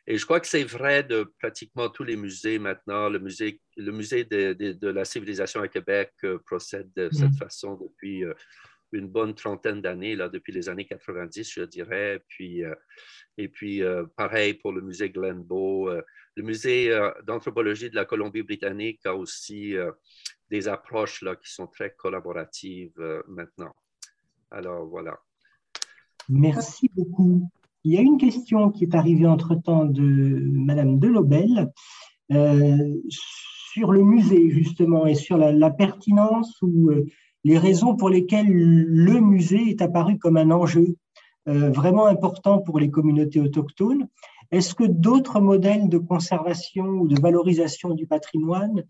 Et je crois que c'est vrai de pratiquement tous les musées maintenant. Le musée, le musée de, de, la civilisation à Québec procède de cette mm. façon depuis une bonne trentaine d'années, là, depuis les années 90, je dirais. Puis, euh, et puis, euh, pareil pour le musée Glenbow. Euh, le musée d'anthropologie de la Colombie-Britannique a aussi des approches là, qui sont très collaboratives maintenant. Alors, voilà. Merci beaucoup. Il y a une question qui est arrivée entre-temps de Madame Delobel sur le musée, justement, et sur la, pertinence ou les raisons pour lesquelles le musée est apparu comme un enjeu euh, vraiment important pour les communautés autochtones. Est-ce que d'autres modèles de conservation ou de valorisation du patrimoine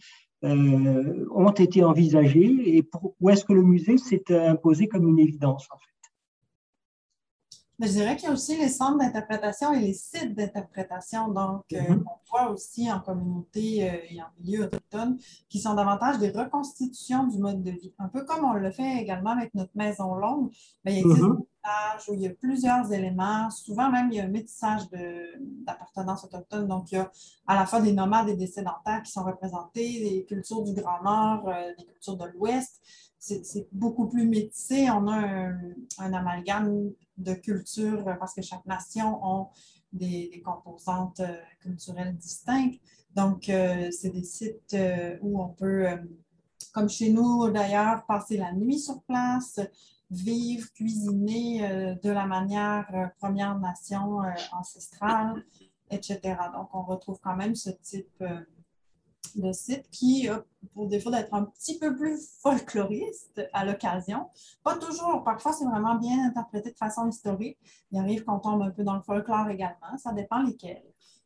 euh, ont été envisagés et ou est-ce que le musée s'est imposé comme une évidence en fait? Je dirais qu'il y a aussi les centres d'interprétation et les sites d'interprétation. Donc, euh, on voit aussi en communauté euh, et en milieu autochtone qui sont davantage des reconstitutions du mode de vie. Un peu comme on le fait également avec notre maison longue, mais il existe. Où il y a plusieurs éléments. Souvent même, il y a un métissage d'appartenance autochtone. Donc, il y a à la fois des nomades et des sédentaires qui sont représentés, des cultures du Grand Nord, euh, des cultures de l'Ouest c'est beaucoup plus métissé. On a un, amalgame de cultures parce que chaque nation a des, composantes euh, culturelles distinctes. Donc, euh, c'est des sites euh, où on peut, comme chez nous d'ailleurs, passer la nuit sur place, vivre, cuisiner de la manière Première Nation ancestrale, etc. Donc, on retrouve quand même ce type de site qui pour défaut d'être un petit peu plus folkloriste à l'occasion. Pas toujours, parfois c'est vraiment bien interprété de façon historique. Il arrive qu'on tombe un peu dans le folklore également, ça dépend lesquels.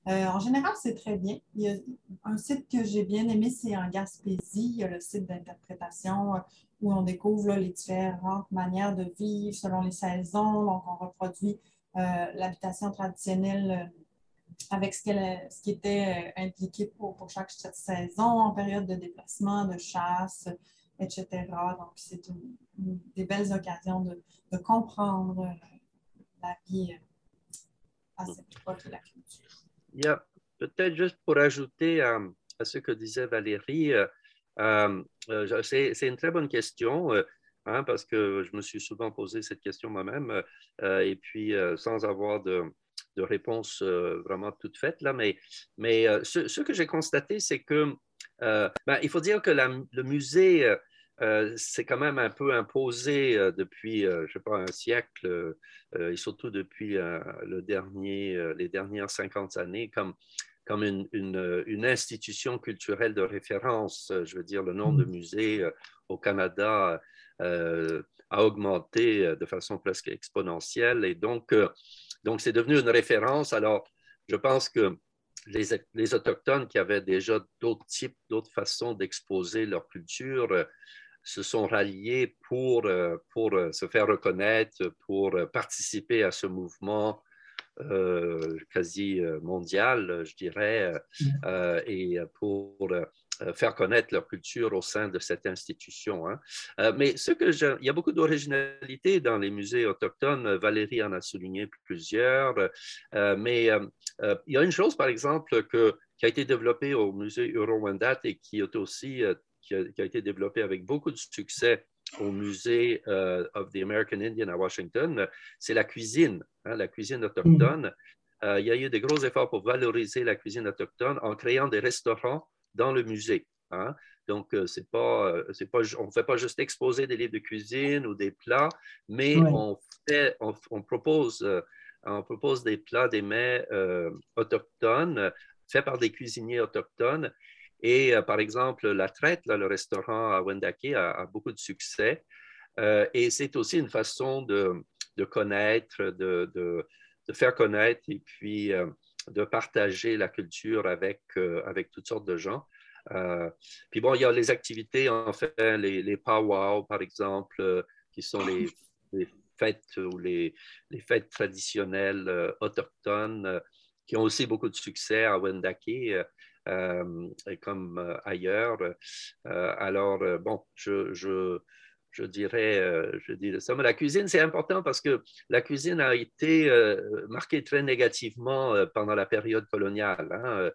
Euh, en général, c'est très bien. Il y a un site que j'ai bien aimé, c'est en Gaspésie. Il y a le site d'interprétation euh, où on découvre les différentes manières de vivre selon les saisons. Donc, on reproduit euh, l'habitation traditionnelle avec ce, qui était euh, impliqué pour, chaque saison en période de déplacement, de chasse, etc. Donc, c'est des belles occasions de, comprendre euh, la vie euh, à cette époque de la culture. Peut-être juste pour ajouter à ce que disait Valérie, c'est une très bonne question. Hein, parce que je me suis souvent posé cette question moi-même, et puis sans avoir de, réponse euh, vraiment toute faite, là, mais, euh, ce, que j'ai constaté, c'est que euh, ben, il faut dire que le musée c'est quand même un peu imposé depuis, je ne sais pas, un siècle, et surtout depuis les dernières 50 années, comme, comme une, une, institution culturelle de référence. Je veux dire, le nombre de mm. musées au Canada a augmenté de façon presque exponentielle, et donc, donc c'est devenu une référence. Alors, je pense que les, Autochtones qui avaient déjà d'autres types, d'autres façons d'exposer leur culture, euh, se sont ralliés pour, euh, pour euh, se faire reconnaître, pour participer à ce mouvement quasi mondial, je dirais, mm. et pour euh, faire connaître leur culture au sein de cette institution. Hein. Euh, mais ce que il y a beaucoup d'originalité dans les musées autochtones. Valérie en a souligné plusieurs. Euh, mais il y a une chose, par exemple, que, qui a été développée au musée Euro-Wendat et qui est aussi qui a, été développée avec beaucoup de succès au musée of the American Indian à Washington, c'est la cuisine, hein, la cuisine autochtone. Mm. il y a eu des gros efforts pour valoriser la cuisine autochtone en créant des restaurants dans le musée. Hein. Donc, euh, c'est pas, euh, c'est pas, on ne fait pas juste exposer des livres de cuisine ou des plats, mais on, fait, on, propose, euh, on propose des plats, des mets autochtones faits par des cuisiniers autochtones. Et par exemple, La Traite, le restaurant à Wendake, a, beaucoup de succès. et c'est aussi une façon de, connaître, de, faire connaître et puis de partager la culture avec, euh, toutes sortes de gens. Euh, puis bon, il y a les activités, en fait, les, les powwows, par exemple, euh, qui sont les, fêtes ou les fêtes traditionnelles autochtones, qui ont aussi beaucoup de succès à Wendake. Comme ailleurs. alors, bon, je, dirais, euh, je dirais ça. Mais la cuisine, c'est important parce que la cuisine a été euh, marquée très négativement euh, pendant la période coloniale. Hein.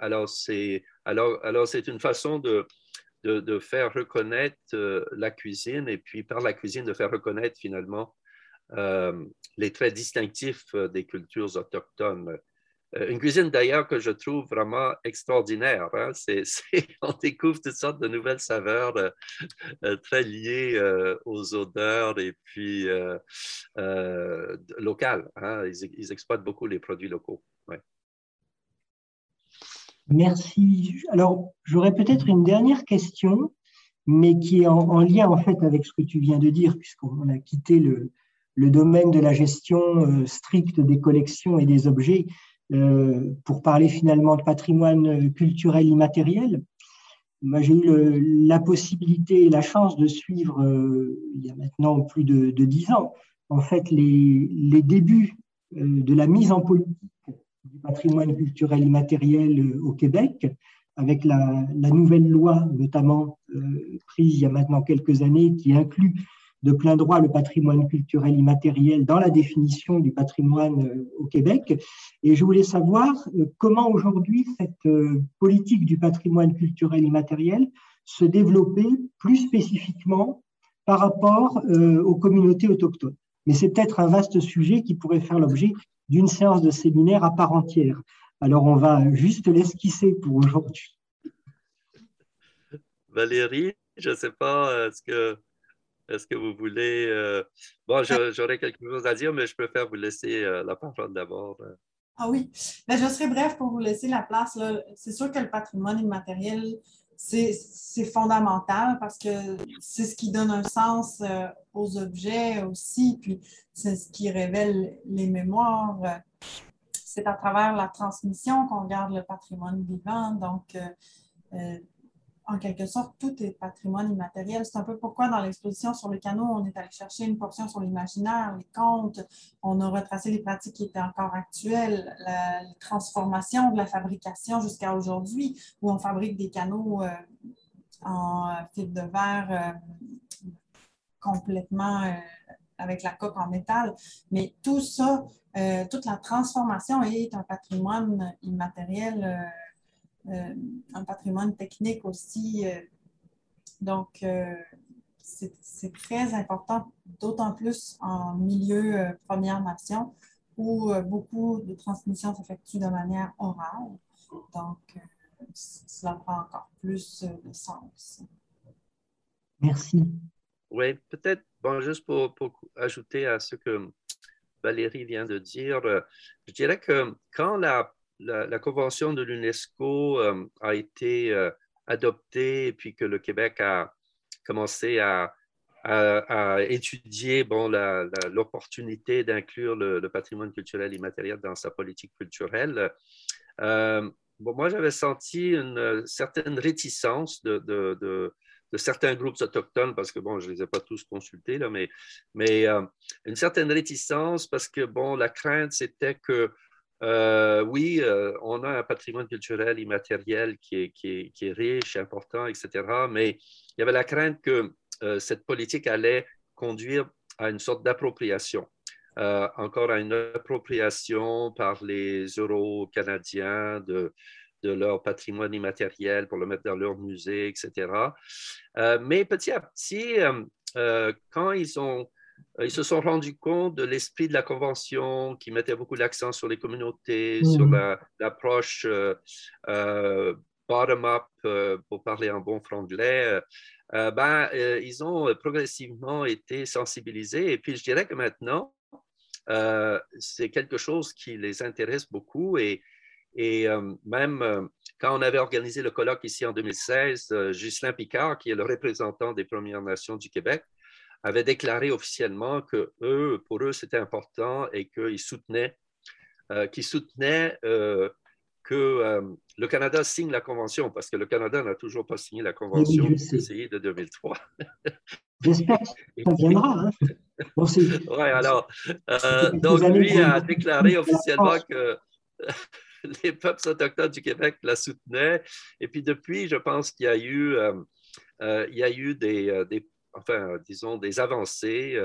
alors, c'est alors, alors une façon de, faire reconnaître la cuisine et puis par la cuisine de faire reconnaître finalement les traits distinctifs des cultures autochtones. Euh, une cuisine d'ailleurs que je trouve vraiment extraordinaire. Hein. on découvre toutes sortes de nouvelles saveurs euh, euh, très liées aux odeurs et puis locales. Hein. Ils, exploitent beaucoup les produits locaux. Merci. Alors, j'aurais peut-être une dernière question, mais qui est en, lien en fait avec ce que tu viens de dire, puisqu'on a quitté le, domaine de la gestion stricte des collections et des objets pour parler finalement de patrimoine culturel immatériel. Moi, j'ai eu la possibilité et la chance de suivre, euh, il y a maintenant plus de dix ans, en fait, les, les débuts euh, de la mise en politique du patrimoine culturel immatériel au Québec, avec la nouvelle loi, notamment prise il y a maintenant quelques années, qui inclut de plein droit le patrimoine culturel immatériel dans la définition du patrimoine euh, au Québec. Et je voulais savoir euh, comment aujourd'hui cette euh, politique du patrimoine culturel immatériel se développait plus spécifiquement par rapport aux communautés autochtones. Mais c'est peut-être un vaste sujet qui pourrait faire l'objet d'une séance de séminaire à part entière. Alors on va juste l'esquisser pour aujourd'hui. Valérie, je ne sais pas, ce que est-ce que vous voulez... Euh, bon, j'aurais quelque chose à dire, mais je préfère vous laisser euh, la parole d'abord. Euh. Ah oui, ben, je serai bref pour vous laisser la place. C'est sûr que le patrimoine immatériel, c'est fondamental parce que c'est ce qui donne un sens aux objets aussi, puis c'est ce qui révèle les mémoires. C'est à travers la transmission qu'on garde le patrimoine vivant. Donc, en quelque sorte, tout est patrimoine immatériel. C'est un peu pourquoi dans l'exposition sur les canaux, on est allé chercher une portion sur l'imaginaire, les contes, on a retracé les pratiques qui étaient encore actuelles, la, transformation de la fabrication jusqu'à aujourd'hui, où on fabrique des canaux euh, en fil de verre euh, complètement euh, avec la coque en métal. Mais tout ça, toute la transformation est un patrimoine immatériel euh, un patrimoine technique aussi. Euh, donc, euh, c'est très important, d'autant plus en milieu Première Nation, où beaucoup de transmissions s'effectuent de manière orale. Donc, cela prend encore plus de sens. Merci. Oui, peut-être, bon, juste pour, ajouter à ce que Valérie vient de dire, euh, je dirais que quand la, la, Convention de l'UNESCO euh, a été euh, adoptée et puis que le Québec a commencé à, étudier bon, l'opportunité d'inclure le, patrimoine culturel immatériel dans sa politique culturelle, bon, moi j'avais senti une certaine réticence de, certains groupes autochtones, parce que, bon, je ne les ai pas tous consultés, là, mais, euh, une certaine réticence parce que, bon, la crainte, c'était que, euh, oui, euh, on a un patrimoine culturel immatériel qui est, riche, important, etc., mais il y avait la crainte que cette politique allait conduire à une sorte d'appropriation. encore à une appropriation par les Euro-Canadiens de, de leur patrimoine immatériel pour le mettre dans leur musée, etc. Euh, mais petit à petit, euh, euh, quand ils, ont, ils se sont rendus compte de l'esprit de la Convention qui mettait beaucoup l'accent sur les communautés, sur mmh. l'approche bottom-up, pour parler en bon franglais, ben, ils ont progressivement été sensibilisés. Et puis, je dirais que maintenant, c'est quelque chose qui les intéresse beaucoup et, et euh, même euh, quand on avait organisé le colloque ici en 2016, euh, Ghislain Picard, qui est le représentant des Premières Nations du Québec, avait déclaré officiellement que eux, pour eux, c'était important et qu'ils soutenaient, qu'ils soutenaient que le Canada signe la Convention, parce que le Canada n'a toujours pas signé la Convention oui, de 2003. J'espère ça viendra. Hein. oui, alors, donc lui a déclaré officiellement que les peuples autochtones du Québec la soutenaient. Et puis depuis, je pense qu'il y a eu, euh, euh, il y a eu des, euh, des, enfin, disons, des avancées.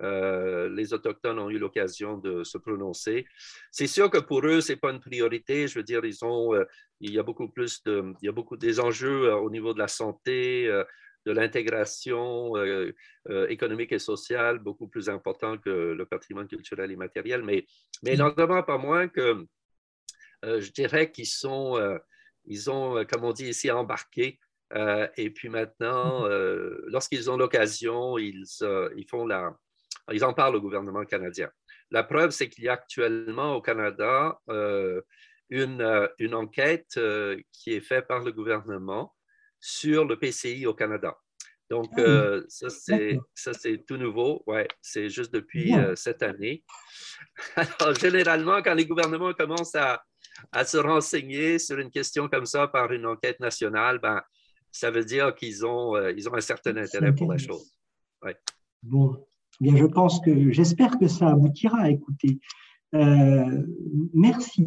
les Autochtones ont eu l'occasion de se prononcer. C'est sûr que pour eux, ce n'est pas une priorité. Je veux dire, ils ont, il y a beaucoup plus de, il y a beaucoup des enjeux au niveau de la santé, de l'intégration économique et sociale, beaucoup plus importants que le patrimoine culturel et matériel. Mais, mais il n'en pas moins que euh, je dirais qu'ils sont, euh, ils ont, euh, comme on dit ici, embarqué. Et puis maintenant, mhm. lorsqu'ils ont l'occasion, ils, ils font la, ils en parlent au gouvernement canadien. La preuve, c'est qu'il y a actuellement au Canada une, une, enquête qui est faite par le gouvernement sur le PCI au Canada. Donc, ah ça, c'est tout nouveau. Ouais, c'est juste depuis cette année. Alors, généralement, quand les gouvernements commencent à, à se renseigner sur une question comme ça par une enquête nationale, ben, ça veut dire qu'ils ont, euh, ils ont un certain intérêt pour la chose. Bon, bien, je pense que j'espère que ça aboutira. Écoutez, euh, merci.